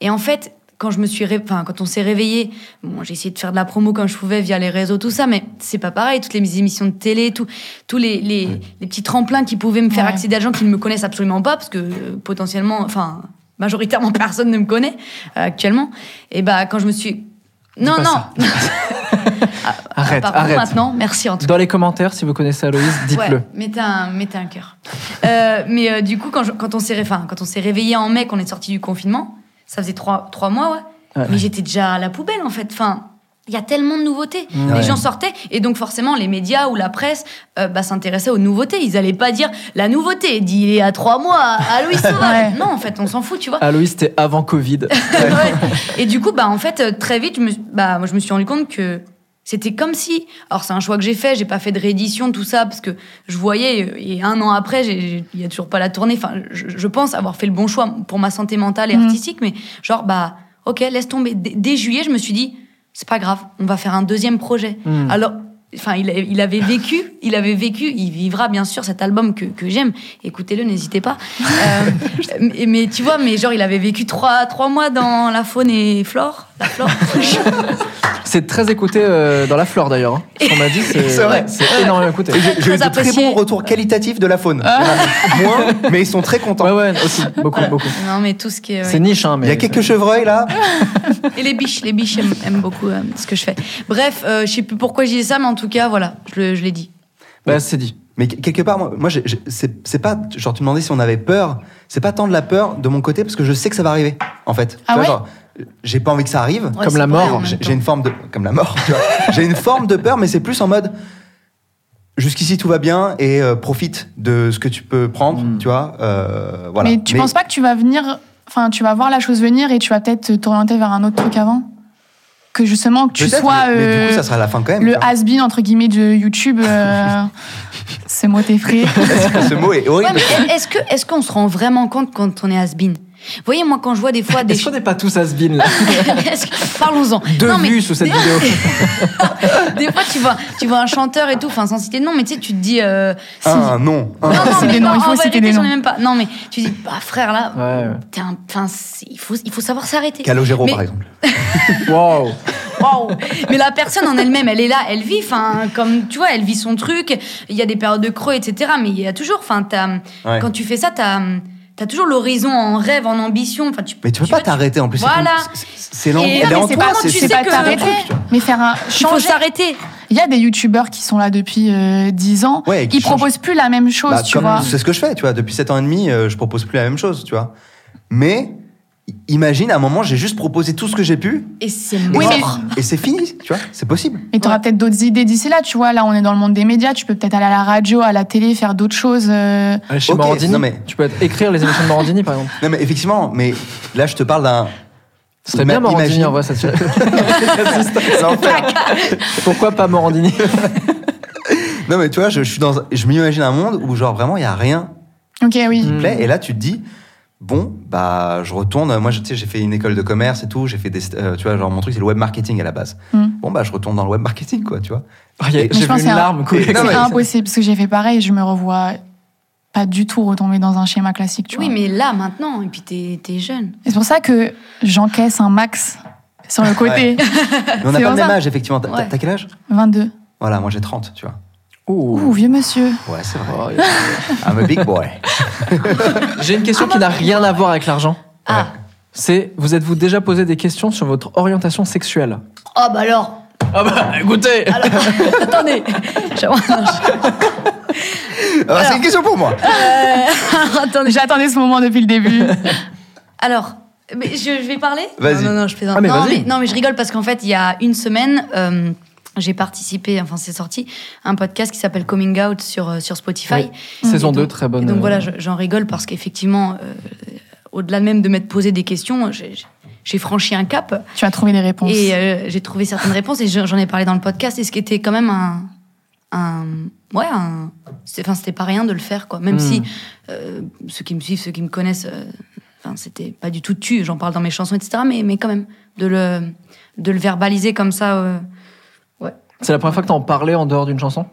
et en fait quand je me suis ré- enfin quand on s'est réveillé bon j'ai essayé de faire de la promo comme je pouvais via les réseaux tout ça mais c'est pas pareil toutes les émissions de télé tout tous les, les, les petits tremplins qui pouvaient me faire Ouais. accéder à des gens qui ne me connaissent absolument pas parce que euh, potentiellement enfin majoritairement personne ne me connaît euh, actuellement et bah quand je me suis non non ça. Arrête, Pardon, arrête. maintenant merci en tout cas Dans les commentaires, si vous connaissez Aloïse, dites-le. Ouais, mettez un, mettez un cœur. Euh, mais euh, du coup, quand, je- quand on s'est ré- enfin, quand on s'est réveillé en mai, qu'on est sorti du confinement, ça faisait trois, trois mois, ouais. Ouais. Mais j'étais déjà à la poubelle, en fait. Enfin, il y a tellement de nouveautés. Les gens sortaient, et donc forcément, les médias ou la presse euh, bah, s'intéressaient aux nouveautés. Ils allaient pas dire la nouveauté d'il y a trois mois à Louis Sauvage. Ouais. Non, en fait, on s'en fout, tu vois. Aloïse, c'était avant Covid. Ouais. Et du coup, bah, en fait, euh, très vite, je me, bah, moi, je me suis rendu compte que c'était comme si. Alors, c'est un choix que j'ai fait, j'ai pas fait de réédition, tout ça, parce que je voyais, euh, et un an après, il y a toujours pas la tournée. Enfin, je, je pense avoir fait le bon choix pour ma santé mentale et Mhm. artistique, mais genre, bah, ok, laisse tomber. Dès juillet, je me suis dit, c'est pas grave, on va faire un deuxième projet. Mhm. Alors. Enfin, il avait vécu, il avait vécu, il vivra bien sûr cet album que, que j'aime. Écoutez-le, n'hésitez pas. Euh, mais, mais tu vois, mais genre, il avait vécu trois, trois mois dans la faune et flore. La flore. C'est très écouté euh, dans la flore d'ailleurs. hein. Ce qu'on m'a dit, c'est C'est vrai. c'est énormément écouté. J'ai j'ai eu de très apprécié. bons retours qualitatifs de la faune. Ah. Il y en a Moins, mais ils sont très contents. Ouais, ouais, aussi, beaucoup, beaucoup. Non, mais tout ce qui est. ouais. C'est niche, hein, mais. Il y a quelques chevreuils là. Et les biches, les biches aiment, aiment beaucoup euh, ce que je fais. Bref, euh, je sais plus pourquoi je disais ça, mais en tout cas, voilà, je, le- je l'ai dit. Bah, c'est dit. Mais que- quelque part, moi, moi, j'ai- j'ai- c'est c'est pas. Genre, tu me demandais si on avait peur. C'est pas tant de la peur de mon côté parce que je sais que ça va arriver, en fait. Ah Tu vois, ouais genre, J'ai pas envie que ça arrive. Ouais, Comme la mort, J'ai une forme de. Comme la mort. J'ai une forme de peur, mais c'est plus en mode. Jusqu'ici, tout va bien et euh, profite de ce que tu peux prendre, Mm. tu vois. euh, voilà. Mais tu penses pas que tu vas venir, enfin, tu vas voir la chose venir et tu vas peut-être t'orienter vers un autre truc avant? Que justement, que tu sois mais, mais du euh, coup, ça sera la fin quand même. le has-been, entre guillemets, de YouTube. euh, Ce mot t'effraie. Ce mot est horrible. Ouais, mais est-ce que est-ce qu'on se rend vraiment compte quand on est has-been? Vous voyez, moi, quand je vois des fois des. Est-ce qu'on n'est pas tous has-been là que- Parlons-en. Deux Non, mais vues sous cette vidéo. Des fois, tu vois, tu vois un chanteur et tout, enfin, sans citer de nom, mais tu sais, tu te dis. euh, si- Un nom. un- Non, non, C'est mais des noms, non, il faut en citer des noms. même pas. Non, mais tu dis, bah frère, là, Ouais, un. Enfin, il faut, il faut savoir s'arrêter. Calogero, Mais- par exemple. Wow. Waouh Mais la personne en elle-même, elle est là, elle vit, enfin, comme tu vois, elle vit son truc. Il y a des périodes de creux, etc. Mais il y a toujours, enfin, Ouais. quand tu fais ça, t'as as toujours l'horizon en rêve, en ambition. Enfin, tu, Mais tu peux pas t'arrêter en plus. c'est Voilà. c'est- lent. Et- Elle est mais en c'est toi, pas- c'est tu C'est sais pas que- t'arrêter, mais faire un Il faut changer. s'arrêter. Il y a des youtubeurs qui sont là depuis euh, 10 ans. Ouais, Ils changent. proposent plus la même chose, Bah, tu comme vois. C'est ce que je fais, tu vois. Depuis 7 ans et demi, euh, je propose plus la même chose, tu vois. Mais imagine, à un moment, j'ai juste proposé tout ce que j'ai pu. Et c'est Et, Oui, mais- mort. et c'est fini, tu vois. C'est possible. Mais tu auras Ouais. peut-être d'autres idées d'ici là, tu vois. Là, on est dans le monde des médias. Tu peux peut-être aller à la radio, à la télé, faire d'autres choses. euh, Allez, chez Morandini, non, mais- tu peux être- écrire les émissions de Morandini par exemple. Non, mais effectivement, mais là, je te parle d'un. Ce serait bien Morandini imagine- en vrai, ça te. Pourquoi pas Morandini Non, mais tu vois, je, je suis dans. un- Je m'imagine un monde où, genre, vraiment, il y a rien Ok, oui. qui Mm. me plaît. Et là, tu te dis. Bon, bah, je retourne. Moi, je- tu sais, j'ai fait une école de commerce et tout. J'ai fait des. euh, tu vois, genre, mon truc, c'est le web marketing à la base. Mm. Bon, bah, je retourne dans le web marketing, quoi, tu vois. Oh, a- J'ai pense vu que une c'est un- larme couler. Non, C'est impossible parce que j'ai fait pareil. Je me revois pas du tout retomber dans un schéma classique, tu Oui, vois. mais là, maintenant, et puis t'es es jeune. Et C'est pour ça que j'encaisse un max sur le côté. Mais on n'a C'est pas le même âge, effectivement. T'as Ouais. t'as quel âge? 22. Voilà, moi, j'ai 30, tu vois. Ouh. Ouh, vieux monsieur. Ouais, c'est vrai. Oh, I'm a big boy. J'ai une question qui n'a rien à voir avec l'argent. Ah, C'est, vous êtes-vous déjà posé des questions sur votre orientation sexuelle? Oh bah alors. Ah bah, écoutez Alors, attendez. J'aimerais- non, Ah, c'est une question pour moi. attendez. J'attendais ce moment depuis le début. Alors, mais je, je vais parler? Vas-y. Non, non, non, je plaisante. Ah, mais non, vas-y. mais, non, mais je rigole parce qu'en fait, il y a une semaine, euh, j'ai participé, enfin, c'est sorti, à un podcast qui s'appelle Coming Out sur, euh, sur Spotify. Oui. Saison Et 2, donc- très bonne. Et donc euh, voilà, je- j'en rigole parce qu'effectivement, euh, au-delà même de m'être posé des questions, j'ai franchi un cap tu as trouvé les réponses. et euh, j'ai trouvé certaines réponses et je- j'en ai parlé dans le podcast et ce qui était quand même un. un ouais, un. Enfin, c'était pas rien de le faire, quoi. Même Hmm. si euh, ceux qui me suivent, ceux qui me connaissent, euh, enfin, c'était pas du tout tu, j'en parle dans mes chansons, etc. Mais, mais quand même, de le, de le verbaliser comme ça. C'est la première fois que t'en parlais en dehors d'une chanson?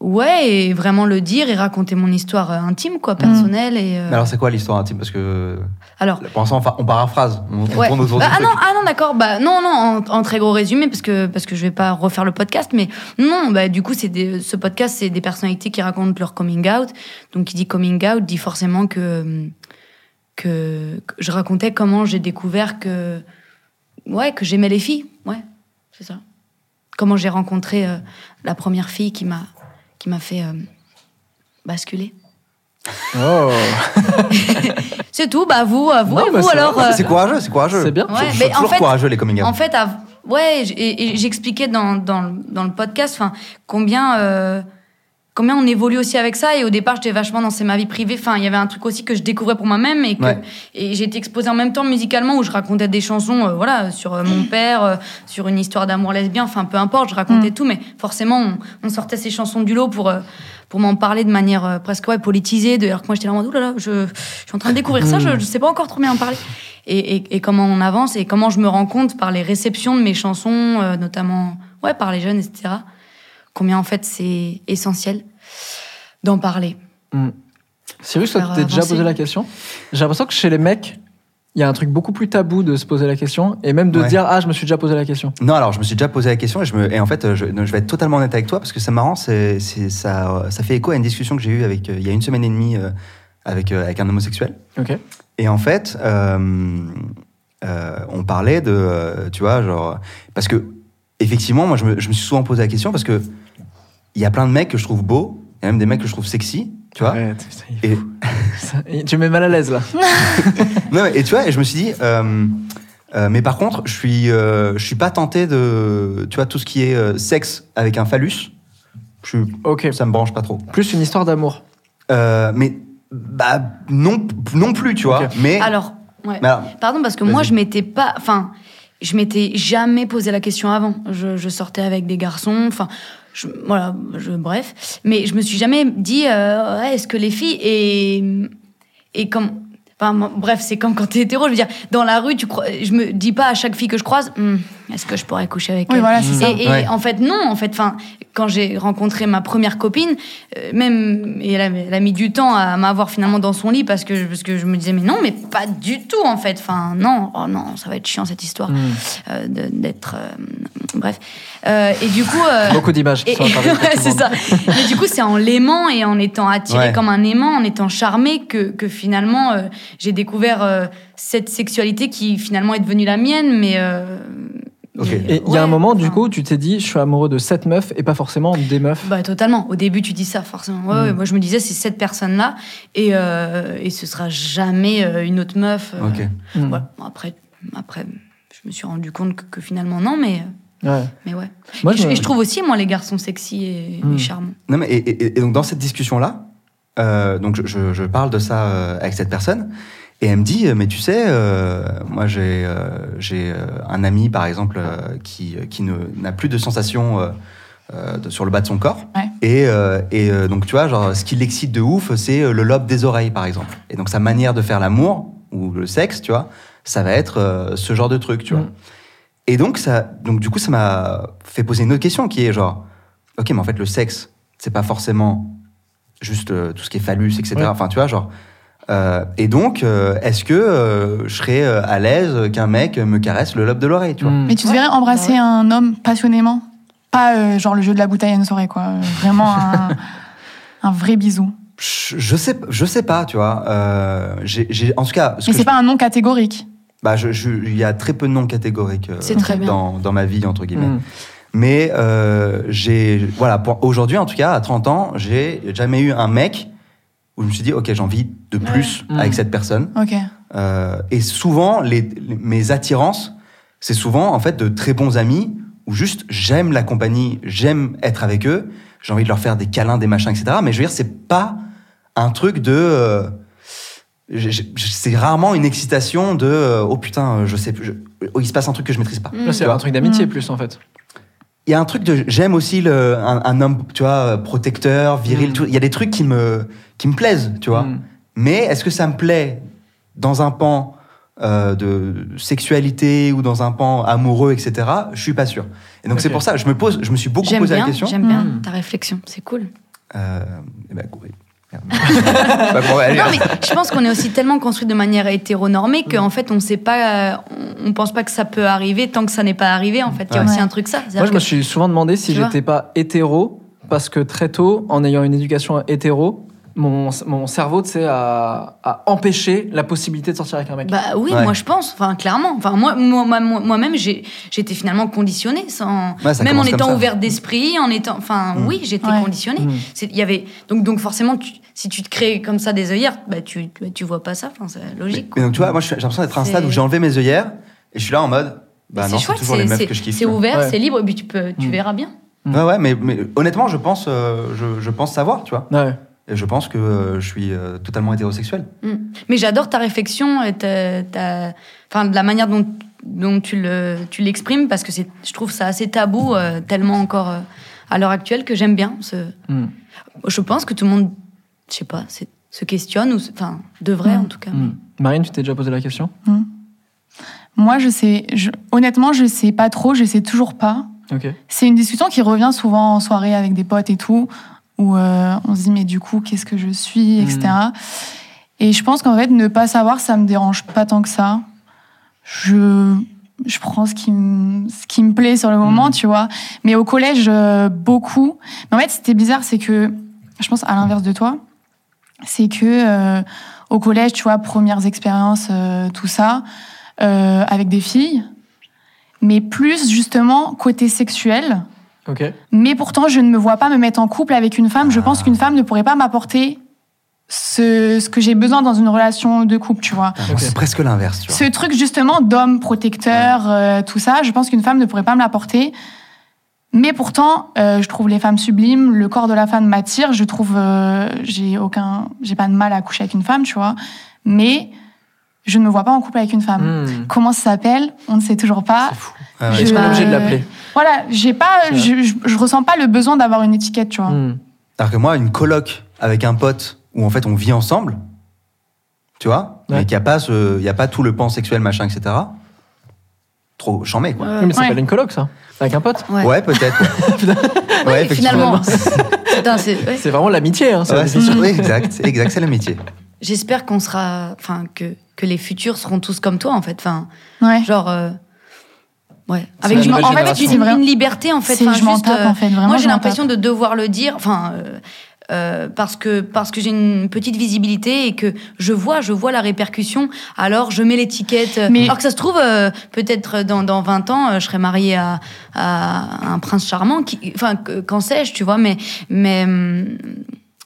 Ouais, et vraiment le dire et raconter mon histoire euh, intime, quoi, personnelle. Et, euh, Mais alors, c'est quoi l'histoire intime? Parce que. alors, Pour l'instant, enfin, on paraphrase. On, on Ouais. tourne autour Bah, du ah non, ah non, d'accord. Bah non, non, en, en très gros résumé parce que parce que je vais pas refaire le podcast, mais non, bah du coup c'est des- ce podcast c'est des personnalités qui racontent leur coming out. Donc qui dit coming out dit forcément que que, que je racontais comment j'ai découvert que ouais que j'aimais les filles. Ouais, c'est ça. Comment j'ai rencontré euh, la première fille qui m'a qui m'a fait euh, basculer. Oh C'est tout. Bah vous, à vous Non, et vous c'est alors. euh, C'est courageux, c'est courageux. C'est bien. Ouais, mais en toujours fait- courageux, les coming out. En fait, à- ouais, j- et, et j'expliquais dans, dans, le- dans le podcast enfin, combien, euh, combien on évolue aussi avec ça. Et au départ, j'étais vachement dans c'est ma vie privée. Enfin, il y avait un truc aussi que je découvrais pour moi-même et que Ouais. et j'ai été exposée en même temps musicalement où je racontais des chansons, euh, voilà, sur euh, mon père, euh, sur une histoire d'amour lesbien. Enfin, peu importe, je racontais Mm. tout, mais forcément, on, on sortait ces chansons du lot pour. pour m'en parler de manière presque ouais, politisée, d'ailleurs que moi j'étais là en mode, là là, je, je suis en train de découvrir ça, je, je sais pas encore trop bien en parler. Et, et, et comment on avance et comment je me rends compte par les réceptions de mes chansons, notamment ouais, par les jeunes, etc. Combien en fait c'est essentiel d'en parler. Cyrus, toi, Faire tu t'es déjà posé la question J'ai l'impression que chez les mecs, il y a un truc beaucoup plus tabou de se poser la question et même de Ouais. dire ah je me suis déjà posé la question. Non, alors je me suis déjà posé la question et, je me, et en fait, je, je vais être totalement honnête avec toi parce que c'est marrant, c'est, ça, ça fait écho à une discussion que j'ai eue avec, euh, il y a une semaine et demie euh, avec, euh, avec un homosexuel. Ok. Et en fait, euh, euh, on parlait de, euh, tu vois, genre, parce que effectivement, moi, je me, je me suis souvent posé la question parce que il y a plein de mecs que je trouve beaux, il y a même des mecs que je trouve sexy, tu vois. Putain, Et. Ça- tu me mets mal à l'aise là. non, et tu vois, et je me suis dit, euh, euh, mais par contre, je suis, euh, je suis pas tenté de, tu vois, tout ce qui est euh, sexe avec un phallus. Je suis, Ok. ça me branche pas trop. Plus une histoire d'amour. Euh, mais bah non, non plus, tu vois. Mais, Alors, ouais. mais alors, Pardon, parce que moi, je m'étais pas. Enfin, je m'étais jamais posé la question avant. Je, je sortais avec des garçons. Enfin, voilà, bref. Mais je me suis jamais dit, euh, est-ce que les filles. Et, et comme. Enfin, bref, c'est comme quand t'es hétéro. Je veux dire, dans la rue, tu crois, je me dis pas à chaque fille que je croise, Hmm, est-ce que je pourrais coucher avec Oui, elle voilà, c'est ça. Et, et Ouais. en fait, non. En fait, enfin, quand j'ai rencontré ma première copine, euh, même et elle a, elle a mis du temps à m'avoir finalement dans son lit parce que parce que je me disais mais non, mais pas du tout en fait. Enfin non, oh non, ça va être chiant cette histoire euh, de- d'être euh, bref. Euh, et du coup. euh, Beaucoup d'images. ouais, c'est ça. Mais du coup, c'est en l'aimant et en étant attiré Ouais. comme un aimant, en étant charmé, que, que finalement, euh, j'ai découvert euh, cette sexualité qui finalement est devenue la mienne. Mais. euh, Et il y a un moment, du coup, tu t'es dit, je suis amoureux de cette meuf et pas forcément des meufs. Bah, totalement. Au début, tu dis ça, forcément. Ouais, Mm. ouais, moi, je me disais, c'est cette personne-là et, euh, et ce sera jamais euh, une autre meuf. euh, ok. Hmm. Bon, après, après, je me suis rendu compte que, que finalement, non, mais, Ouais. mais ouais. Moi, et, je, et je trouve aussi, moi, les garçons sexy et, Mm. et charmants. Non, mais et, et- et donc dans cette discussion-là, euh, donc je, je- je parle de ça euh, avec cette personne, et elle me dit, mais tu sais, euh, moi j'ai euh, j'ai euh, un ami par exemple euh, qui qui n'a plus de sensation de- sur le bas de son corps, Ouais. et et, donc tu vois, genre ce qui l'excite de ouf, c'est le lobe des oreilles par exemple, et donc sa manière de faire l'amour ou le sexe, tu vois, ça va être ce genre de truc, tu vois. Mm. Et donc ça, donc du coup ça m'a fait poser une autre question qui est genre, ok, mais en fait le sexe, c'est pas forcément juste tout ce qui est phallus, etc. Ouais. Enfin, tu vois, genre. Euh, et donc, euh, est-ce que euh, je serais à l'aise qu'un mec me caresse le lobe de l'oreille, tu vois Hmm. Mais tu verrais embrasser ouais. un homme passionnément? Pas euh, genre le jeu de la bouteille à une soirée, quoi. Vraiment un, un vrai bisou. je, je sais, je sais pas, tu vois. Euh, en tout cas, ce Mais c'est je- pas un nom catégorique. bah, je- je- il y a très peu de noms catégoriques euh, très dans, dans ma vie entre guillemets. Hmm. Mais euh, j'ai, voilà, aujourd'hui en tout cas, à 30 ans, j'ai jamais eu un mec où je me suis dit, ok, j'ai envie de plus Ouais. avec Mm. cette personne. Euh, et souvent, les, les- mes attirances, c'est souvent en fait de très bons amis où juste j'aime la compagnie, j'aime être avec eux, j'ai envie de leur faire des câlins, des machins, etc. Mais je veux dire, c'est pas un truc de. euh, c'est rarement une excitation de euh, oh putain, je sais plus, je- oh, il se passe un truc que je maîtrise pas. Mm. Là, c'est un truc d'amitié Hmm. plus en fait. Il y a un truc de j'aime aussi le, un, un homme, tu vois, protecteur, viril. Mm. Il y a des trucs qui me qui me plaisent, tu vois. Hmm. Mais est-ce que ça me plaît dans un pan euh, de sexualité ou dans un pan amoureux, etc. Je suis pas sûr. Et donc c'est pour ça, je me pose, je me suis beaucoup posé bien, la question. j'aime bien Mm. ta réflexion, c'est cool. Euh, eh ben, oui. Bah, Non, mais je pense qu'on est aussi tellement construit de manière hétéronormée qu'en fait, on sait pas, on, pense pas que ça peut arriver tant que ça n'est pas arrivé. En fait, il y a Ouais. aussi un truc ça. Moi, je me suis souvent demandé si j'étais pas hétéro, parce que très tôt, en ayant une éducation hétéro, mon, mon cerveau, tu sais, a, a empêché la possibilité de sortir avec un mec. Bah oui, Ouais. moi je pense, enfin clairement. Enfin moi, moi, moi- moi-même, j'étais finalement conditionnée, sans, Ouais, même en étant ouverte d'esprit, en étant, enfin Mm. oui, j'étais Ouais. conditionnée. Mm. Il y avait donc donc forcément, tu- si tu te crées comme ça des œillères, bah tu bah, tu vois pas ça. Enfin c'est logique. Mais donc tu vois, moi j'ai l'impression d'être à un stade où j'ai enlevé mes œillères et je suis là en mode, bah c'est non, c'est chouette, toujours les meufs que je kiffe. c'est ouvert, Ouais. c'est libre, et puis tu peux, tu Mm. verras bien. Ouais, ouais, mais, mais honnêtement, je pense, euh, je, je pense savoir, tu vois. Ouais. Et je pense que euh, je suis euh, totalement hétérosexuel. Mm. Mais j'adore ta réflexion, et ta, ta- enfin, de la manière dont, dont tu, le, tu l'exprimes, parce que c'est, je trouve ça assez tabou, euh, tellement encore euh, à l'heure actuelle, que j'aime bien. Ce... Hmm. Je pense que tout le monde, je sais pas, se questionne, ou enfin, devrait Mm. en tout cas. Marine, tu t'es déjà posé la question? Moi, je sais. je- honnêtement, je sais pas trop. Je sais toujours pas. C'est une discussion qui revient souvent en soirée avec des potes et tout, où euh, on se dit mais du coup qu'est-ce que je suis, etc. Et je pense qu'en fait, ne pas savoir, ça me dérange pas tant que ça. Je, je prends ce qui, me, ce qui me plaît sur le moment, tu vois. Mais au collège, euh, beaucoup. Mais en fait, c'était bizarre, c'est que, je pense à l'inverse de toi, c'est que euh, au collège, tu vois, premières expériences, tout ça, avec des filles, mais plus justement côté sexuel. Mais pourtant, je ne me vois pas me mettre en couple avec une femme. Je pense qu'une femme ne pourrait pas m'apporter ce, ce que j'ai besoin dans une relation de couple, tu vois. Moi, C'est presque l'inverse, tu vois. Ce truc justement d'homme protecteur, euh, tout ça, je pense qu'une femme ne pourrait pas me l'apporter. Mais pourtant, euh, je trouve les femmes sublimes, le corps de la femme m'attire. Je trouve, euh, j'ai aucun, j'ai pas de mal à coucher avec une femme, tu vois. Mais je ne me vois pas en couple avec une femme. Hmm. Comment ça s'appelle On ne sait toujours pas. Ah ouais. Je- Est-ce qu'on est obligé de l'appeler Voilà, j'ai pas, je, je, je ressens pas le besoin d'avoir une étiquette, tu vois. Hmm. Alors que moi, une coloc avec un pote où en fait on vit ensemble, tu vois, Ouais. mais qu'il n'y a, pas ce- il y a pas tout le pan sexuel, machin, etc. Trop chambé, quoi. Oui, mais ça Ouais. s'appelle une coloc, ça. Avec un pote. Ouais. Ouais, peut-être. ouais. ouais, effectivement. Finalement. C'est- vraiment l'amitié, hein. c'est oui, exact, c'est exact, c'est l'amitié. J'espère qu'on sera, enfin que que les futurs seront tous comme toi en fait. Enfin, Ouais. genre, euh, ouais, avec une, en fait une, liberté en fait. Enfin, je m'en juste, tape, euh, en fait, vraiment, moi j'ai l'impression de devoir le dire. Enfin. euh, euh, parce que parce que j'ai une petite visibilité et que je vois je vois la répercussion alors je mets l'étiquette Mais- alors que ça se trouve euh, peut-être dans, dans 20 ans euh, je serai mariée à, à un prince charmant qui enfin que- qu'en sais-je tu vois mais mais hum,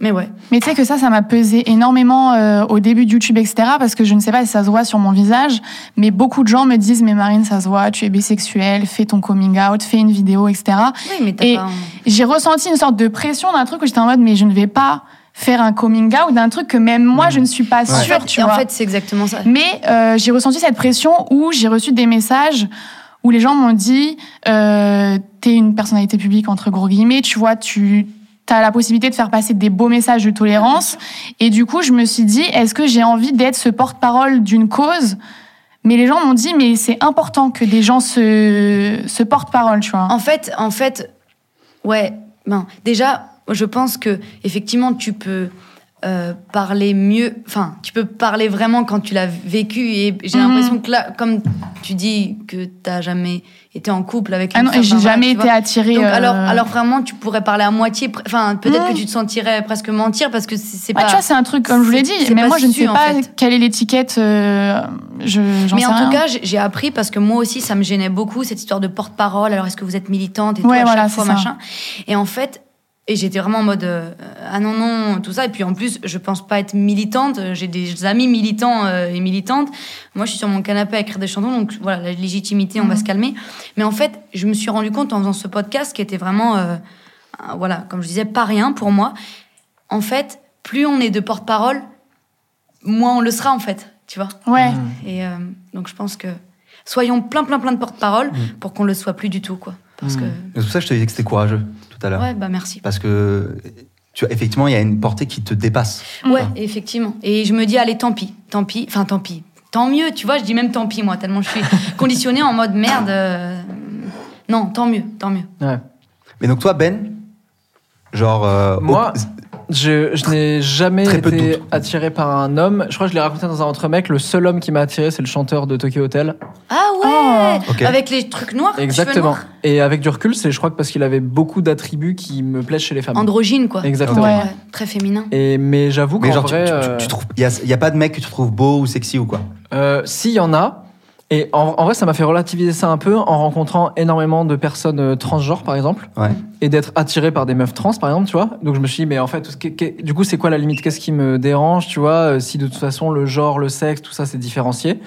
mais ouais Mais tu sais que ça, ça m'a pesé énormément euh, au début de YouTube, etc. Parce que je ne sais pas si ça se voit sur mon visage, mais beaucoup de gens me disent, mais Marine, ça se voit, tu es bisexuelle, fais ton coming out, fais une vidéo, etc. oui mais t'as Et pas j'ai ressenti une sorte de pression d'un truc où j'étais en mode, mais je ne vais pas faire un coming out d'un truc que même moi, je ne suis pas sûre, fait, tu et en vois. fait c'est exactement ça Mais euh, j'ai ressenti cette pression où j'ai reçu des messages où les gens m'ont dit euh, t'es une personnalité publique entre gros guillemets, tu vois, tu as la possibilité de faire passer des beaux messages de tolérance. Et du coup, je me suis dit est-ce que j'ai envie d'être ce porte-parole d'une cause? Mais les gens m'ont dit mais c'est important que des gens se, se porte-parole, tu vois. En fait, en fait, ouais. Ben, déjà, je pense que effectivement, tu peux euh, parler mieux. Enfin, tu peux parler vraiment quand tu l'as vécu. Et j'ai Mhm. l'impression que là, comme tu dis que t'as jamais été en couple avec une Ah non, j'ai enfin, jamais tu été attirée. Donc, euh, alors, alors vraiment, tu pourrais parler à moitié. Enfin, peut-être que tu te sentirais presque mentir parce que c'est pas. tu vois, c'est un truc, comme je vous l'ai dit, mais moi, je ne sais en pas fait. quelle est l'étiquette. euh, je, Mais sais en tout cas, j'ai- appris parce que moi aussi, ça me gênait beaucoup cette histoire de porte-parole. Alors, est-ce que vous êtes militante et tout à voilà, chaque fois ça. machin. Et en fait, et j'étais vraiment en mode euh, ah non non tout ça. Et puis en plus, je pense pas être militante. J'ai des amis militants euh, et militantes. Moi, je suis sur mon canapé à écrire des chansons, donc voilà, la légitimité, on va Mhm. se calmer. Mais en fait, je me suis rendu compte en faisant ce podcast qui était vraiment, euh, voilà, comme je disais, pas rien pour moi. En fait, plus on est de porte-parole, moins on le sera en fait. Tu vois. Ouais. Et euh, donc je pense que soyons plein plein plein de porte-parole pour qu'on le soit plus du tout quoi. Parce C'est pour ça que je te disais que c'était courageux tout à que l'heure. ouais bah merci. Parce que, tu vois, effectivement, il y a une portée qui te dépasse. Ouais effectivement. Et je me dis allez tant pis tant pis enfin tant pis tant mieux tu vois je dis même tant pis moi tellement je suis conditionnée en mode merde. euh, Non tant mieux tant mieux. Ouais. Mais donc, toi, Ben, genre. euh, Moi, au- Je, je n'ai jamais Très été attiré par un homme. Je crois que je l'ai raconté dans un autre mec. Le seul homme qui m'a attiré, c'est le chanteur de Tokyo Hotel. Ah ouais Ok. avec les trucs noirs. cheveux Exactement. noirs. Et avec du recul, c'est je crois que parce qu'il avait beaucoup d'attributs qui me plaisent chez les femmes. Androgyne quoi. Exactement. Ouais. Ouais, très féminin. Et mais j'avoue qu'en vrai, euh. Il n'y a, pas de mec que tu trouves beau ou sexy ou quoi? Euh, s'il y en a. Et en, en vrai, ça m'a fait relativiser ça un peu en rencontrant énormément de personnes euh, transgenres, par exemple, Ouais. et d'être attiré par des meufs trans, par exemple, tu vois. Donc je me suis dit, mais en fait, du coup, c'est quoi la limite? Qu'est-ce qui me dérange, tu vois? Euh, Si de toute façon le genre, le sexe, tout ça, c'est différencié.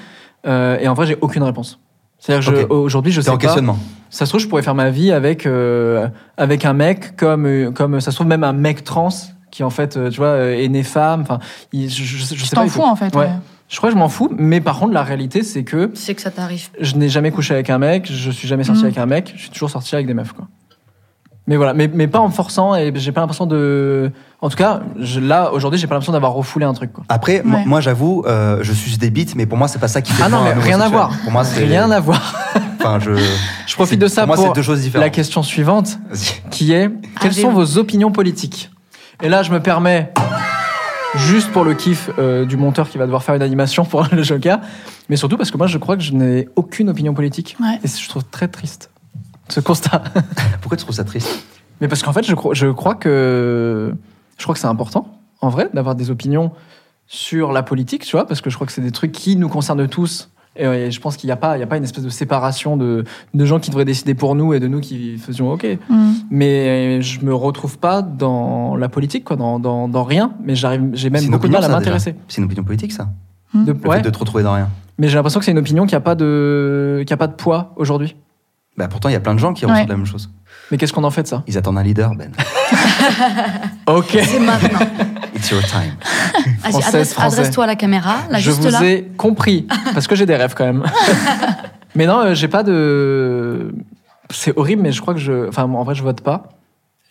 Euh, et en vrai, j'ai aucune réponse. C'est-à-dire, que je- Ok. aujourd'hui, je C'est sais en pas. questionnement. Ça se trouve, je pourrais faire ma vie avec, euh, avec un mec comme, euh, comme ça se trouve même un mec trans qui en fait, tu vois, est né femme. Enfin, je, je, sais pas. t'en fous en fait. Ouais. ouais. Je crois que je m'en fous, mais par contre, la réalité, c'est que C'est que ça t'arrive. je n'ai jamais couché avec un mec, je suis jamais sorti Mhm. avec un mec, je suis toujours sorti avec des meufs, quoi. Mais voilà, mais, mais pas en me forçant et j'ai pas l'impression de. En tout cas, je- là, aujourd'hui, j'ai pas l'impression d'avoir refoulé un truc, quoi. Après, moi- Ouais. moi, j'avoue, euh, je suis des bites, mais pour moi, c'est pas ça qui fait Ah non, mais rien à voir. Pour moi, c'est. Rien à voir. Enfin, je. Je profite de ça pour pour, moi, c'est deux choses différentes. la question suivante, qui est quelles j'ai- sont vos opinions politiques? Et là, je me permets juste pour le kiff euh, du monteur qui va devoir faire une animation pour le Joker, mais surtout parce que moi je crois que je n'ai aucune opinion politique. Ouais. Et je trouve très triste ce constat. Pourquoi tu trouves ça triste? Mais parce qu'en fait, je crois, je crois que je crois que c'est important, en vrai, d'avoir des opinions sur la politique, tu vois, parce que je crois que c'est des trucs qui nous concernent tous. Et, ouais, je pense qu'il n'y a pas, il y a pas une espèce de séparation de, de gens qui devraient décider pour nous et de nous qui faisions OK. Mm. Mais je me retrouve pas dans la politique, quoi, dans, dans, dans rien. Mais j'arrive, j'ai même une beaucoup de opinion, mal à m'intéresser. C'est une opinion politique, ça De- Le ouais. fait de te retrouver dans rien. Mais j'ai l'impression que c'est une opinion qui a pas de, qui a pas de poids aujourd'hui. Bah, pourtant, il y a plein de gens qui Ouais. ressentent la même chose. Mais qu'est-ce qu'on en fait de ça? Ils attendent un leader, Ben. Ok. C'est maintenant. It's your time. Adresse- adresse-toi à la caméra, là, je juste vous là. ai compris parce que j'ai des rêves quand même. mais non, euh, j'ai pas de. C'est horrible, mais je crois que je. Enfin, en vrai, je vote pas.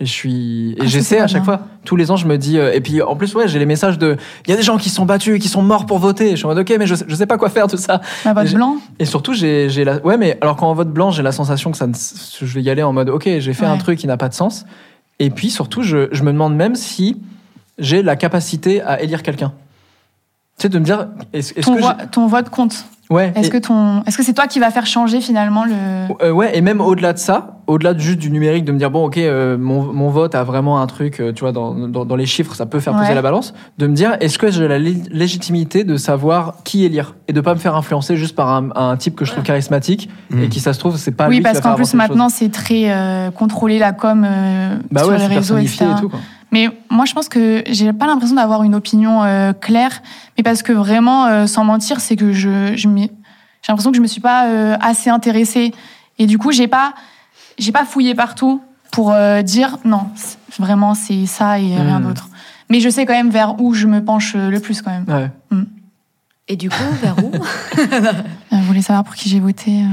Et je suis. Et Ah, j'essaie à chaque fois. Tous les ans, je me dis. euh, Et puis en plus, ouais, j'ai les messages de. Il y a des gens qui sont battus, qui sont morts pour voter. Je suis en mode, ok, mais je, je sais pas quoi faire, tout ça. La vote J'ai- blanc Et surtout, j'ai la. Ouais, mais alors quand on vote blanc, j'ai la sensation que ça ne... je vais y aller en mode, ok, j'ai fait un truc qui n'a pas de sens. Et puis surtout, je, je me demande même si j'ai la capacité à élire quelqu'un. Tu sais, de me dire, est-ce est-ce ton, que vo- ton vote compte. Ouais. Est-ce et- que, ton... Est-ce que c'est toi qui va faire changer finalement le. Euh, ouais, et même au-delà de ça, au-delà de juste du numérique, de me dire, bon, ok, euh, mon, mon vote a vraiment un truc, euh, tu vois, dans, dans, dans les chiffres, ça peut faire peser Ouais. la balance, de me dire, est-ce que j'ai la lé- légitimité de savoir qui élire et de pas me faire influencer juste par un, un type que je trouve charismatique et Mm. qui, ça se trouve, c'est pas oui, lui parce qui va qu'en faire plus maintenant c'est très euh, contrôlé la com euh, bah sur ouais, les c'est réseaux, etc. et tout, quoi. Mais moi, je pense que j'ai pas l'impression d'avoir une opinion euh, claire, mais parce que vraiment, euh, sans mentir, c'est que je, j'ai l'impression que je me suis pas euh, assez intéressée, et du coup, j'ai pas, j'ai pas fouillé partout pour euh, dire non, c'est- vraiment c'est ça et rien Hmm. d'autre. Mais je sais quand même vers où je me penche le plus quand même. Ouais. Et du coup, vers où? Vous voulez savoir pour qui j'ai voté euh?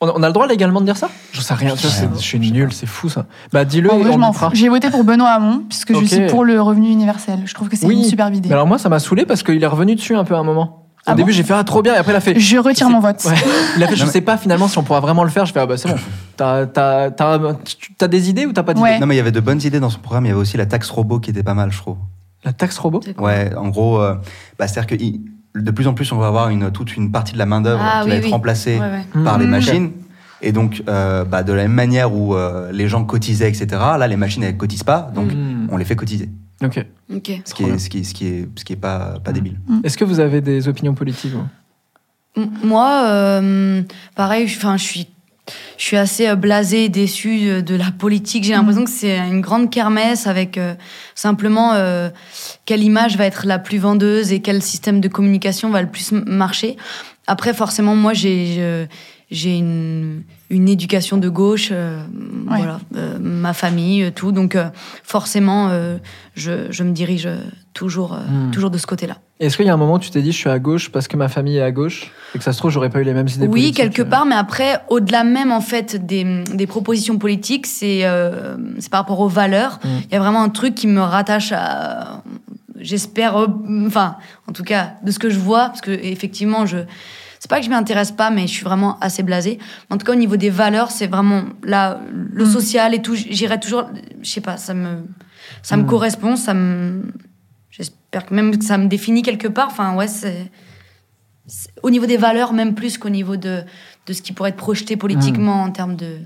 On a, on a le droit légalement de dire ça? Je sais rien, je suis nul, c'est fou ça. Bah dis-le En vrai, je m'en fous. J'ai voté pour Benoît Hamon, puisque Ok. je suis pour le revenu universel. Je trouve que c'est Oui. une superbe idée. Mais alors moi, ça m'a saoulé parce qu'il est revenu dessus un peu à un moment. Au Ah début, bon j'ai fait ah trop bien, et après il a fait. Je retire mon vote. Ouais. Il a fait, je sais pas finalement si on pourra vraiment le faire. Je fais, ah bah c'est bon. T'as, t'as, t'as, tu- t'as des idées ou t'as pas d'idées? Ouais. Non, mais il y avait de bonnes idées dans son programme. Il y avait aussi la taxe robot qui était pas mal, je trouve. La taxe robot? Ouais, en gros, euh, bah, c'est-à-dire que il- de plus en plus, on va avoir une, toute une partie de la main-d'œuvre Ah, qui oui, va être oui. remplacée Ouais, ouais. par les Mhm. machines. Et donc, euh, bah, de la même manière où euh, les gens cotisaient, etc., là, les machines, elles cotisent pas, donc Hmm. on les fait cotiser. Ok. Ok. Ce qui est, ce qui, ce qui est, ce qui est pas, pas Mhm. débile. Est-ce que vous avez des opinions politiques Moi, euh, pareil, je suis, je suis assez euh, blasée et déçue euh, de la politique. J'ai l'impression que c'est une grande kermesse avec euh, simplement euh, quelle image va être la plus vendeuse et quel système de communication va le plus marcher. Après, forcément, moi, j'ai une, une éducation de gauche, euh, Ouais. voilà, ma famille, tout. Donc, forcément, je, je me dirige toujours, euh, Hmm. toujours de ce côté-là. Est-ce qu'il y a un moment où tu t'es dit je suis à gauche parce que ma famille est à gauche et que ça se trouve j'aurais pas eu les mêmes idées Oui, quelque euh, part, mais après, au-delà même en fait des, des propositions politiques, c'est euh, c'est par rapport aux valeurs. Mm. Il y a vraiment un truc qui me rattache à, j'espère, euh, enfin, en tout cas, de ce que je vois, parce que effectivement, je c'est pas que je m'y intéresse pas, mais je suis vraiment assez blasée. En tout cas, au niveau des valeurs, c'est vraiment là le Mm. social et tout. J'irai toujours, je sais pas, ça me ça me correspond, ça me même que ça me définit quelque part. Enfin, ouais, c'est au niveau des valeurs, même plus qu'au niveau de, de ce qui pourrait être projeté politiquement en termes de,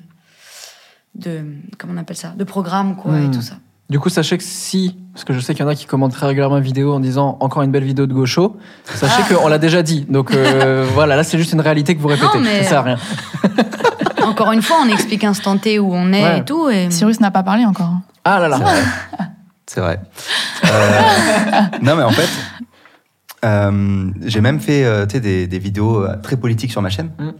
de. Comment on appelle ça De programme, quoi, et tout ça. Du coup, sachez que si, parce que je sais qu'il y en a qui commentent très régulièrement une vidéo en disant encore une belle vidéo de gaucho, sachez Ah. qu'on l'a déjà dit. Donc euh, voilà, là c'est juste une réalité que vous répétez. Non, mais- Ça sert à rien. Encore une fois, on explique instant T où on est Ouais. et tout. Et... Cyrus n'a pas parlé encore. Ah là là. C'est vrai. Euh, non, mais en fait, euh, j'ai même fait euh, des, des vidéos très politiques sur ma chaîne. Mm.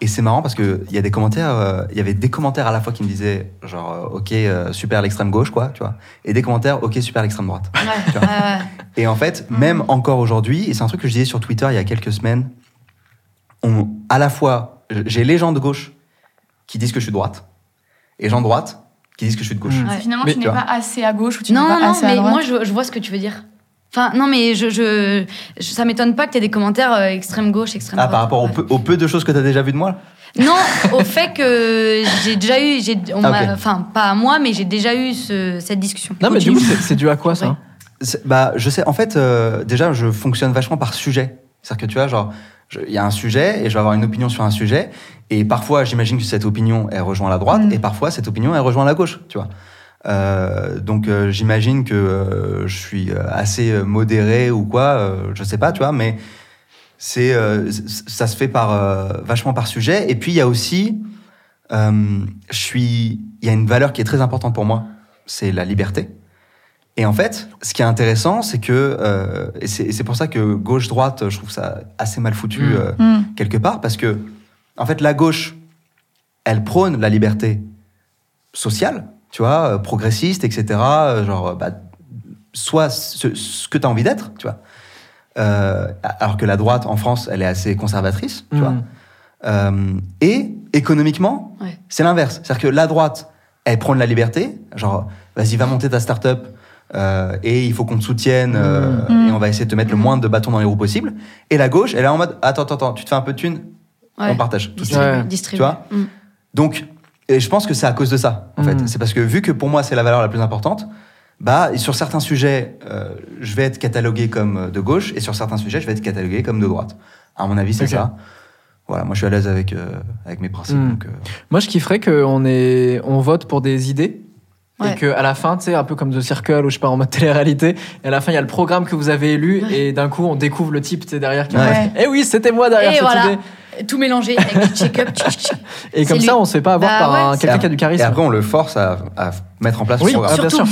Et c'est marrant parce qu'il y a des commentaires, il y avait des commentaires à la fois qui me disaient genre, ok, super l'extrême gauche, quoi, tu vois. Et des commentaires, ok, super l'extrême droite. Ouais. Et en fait, même encore aujourd'hui, et c'est un truc que je disais sur Twitter il y a quelques semaines, on, à la fois, j'ai les gens de gauche qui disent que je suis droite, et gens de droite qui disent que je suis de gauche. Mm. Ouais. Finalement, Mais tu n'es pas assez à gauche ou tu n'es Non, pas non, assez à mais droite. moi, je, je vois ce que tu veux dire. Enfin, non, mais je, je, je- ça m'étonne pas que tu aies des commentaires euh, extrême gauche, extrême Ah, droite. par rapport au Ouais. peu, au peu de choses que tu as déjà vu de moi Non, au fait que j'ai déjà eu, Ah, enfin pas à moi, mais j'ai déjà eu ce- cette discussion. Non mais du coup c'est dû à quoi ça? Ouais. Bah, je sais. En fait, euh, déjà, je fonctionne vachement par sujet. C'est-à-dire que tu vois, genre, il y a un sujet et je vais avoir une opinion sur un sujet. Et parfois, j'imagine que cette opinion, elle rejoint la droite. Mm. Et parfois, cette opinion, elle rejoint la gauche. Tu vois. Euh, donc, euh, j'imagine que euh, je suis assez modéré ou quoi. je sais pas, tu vois. Mais c'est, ça se fait par vachement par sujet. Et puis, il y a aussi, je suis, il y a une valeur qui est très importante pour moi. C'est la liberté. Et en fait, ce qui est intéressant, c'est que, euh, et c'est pour ça que gauche-droite, je trouve ça assez mal foutu Mm. euh, Hmm. quelque part, parce que, en fait, la gauche, elle prône la liberté sociale, tu vois, euh, progressiste, etc. Genre, bah, sois ce, ce que tu as envie d'être, tu vois. Euh, alors que la droite, en France, elle est assez conservatrice, tu Mm. vois. Euh, et économiquement, Ouais. c'est l'inverse. C'est-à-dire que la droite, elle prône la liberté, genre, vas-y, va monter ta start-up, euh, et il faut qu'on te soutienne, euh, Mm. et on va essayer de te mettre le moins de bâtons dans les roues possible. Et la gauche, elle est en mode, attends, attends, attends, tu te fais un peu de thunes, Ouais. on partage. tout de suite. Distribuer, Ouais. Tu vois Mm. Donc, et je pense que c'est à cause de ça, en Mm. fait. C'est parce que vu que pour moi, c'est la valeur la plus importante, bah, sur certains sujets, euh, je vais être catalogué comme de gauche, et sur certains sujets, je vais être catalogué comme de droite. À mon avis, c'est ça. Voilà, moi, je suis à l'aise avec, euh, avec mes principes. Mm. donc, euh, Moi, je kifferais qu'on est... on vote pour des idées. Ouais. Et qu'à la fin, tu sais, un peu comme The Circle ou je sais pas, en mode télé-réalité, et à la fin, il y a le programme que vous avez élu, Ouais. et d'un coup, on découvre le type, tu sais, derrière qui Ouais. Eh oui, c'était moi derrière Et cette voilà. idée. Tout mélangé avec du check-up. Et comme C'est ça, on se fait pas avoir Bah par un- quelqu'un c'est- qui a du charisme. Et après, on le force à, à mettre en place Oui. Ah, bien surtout.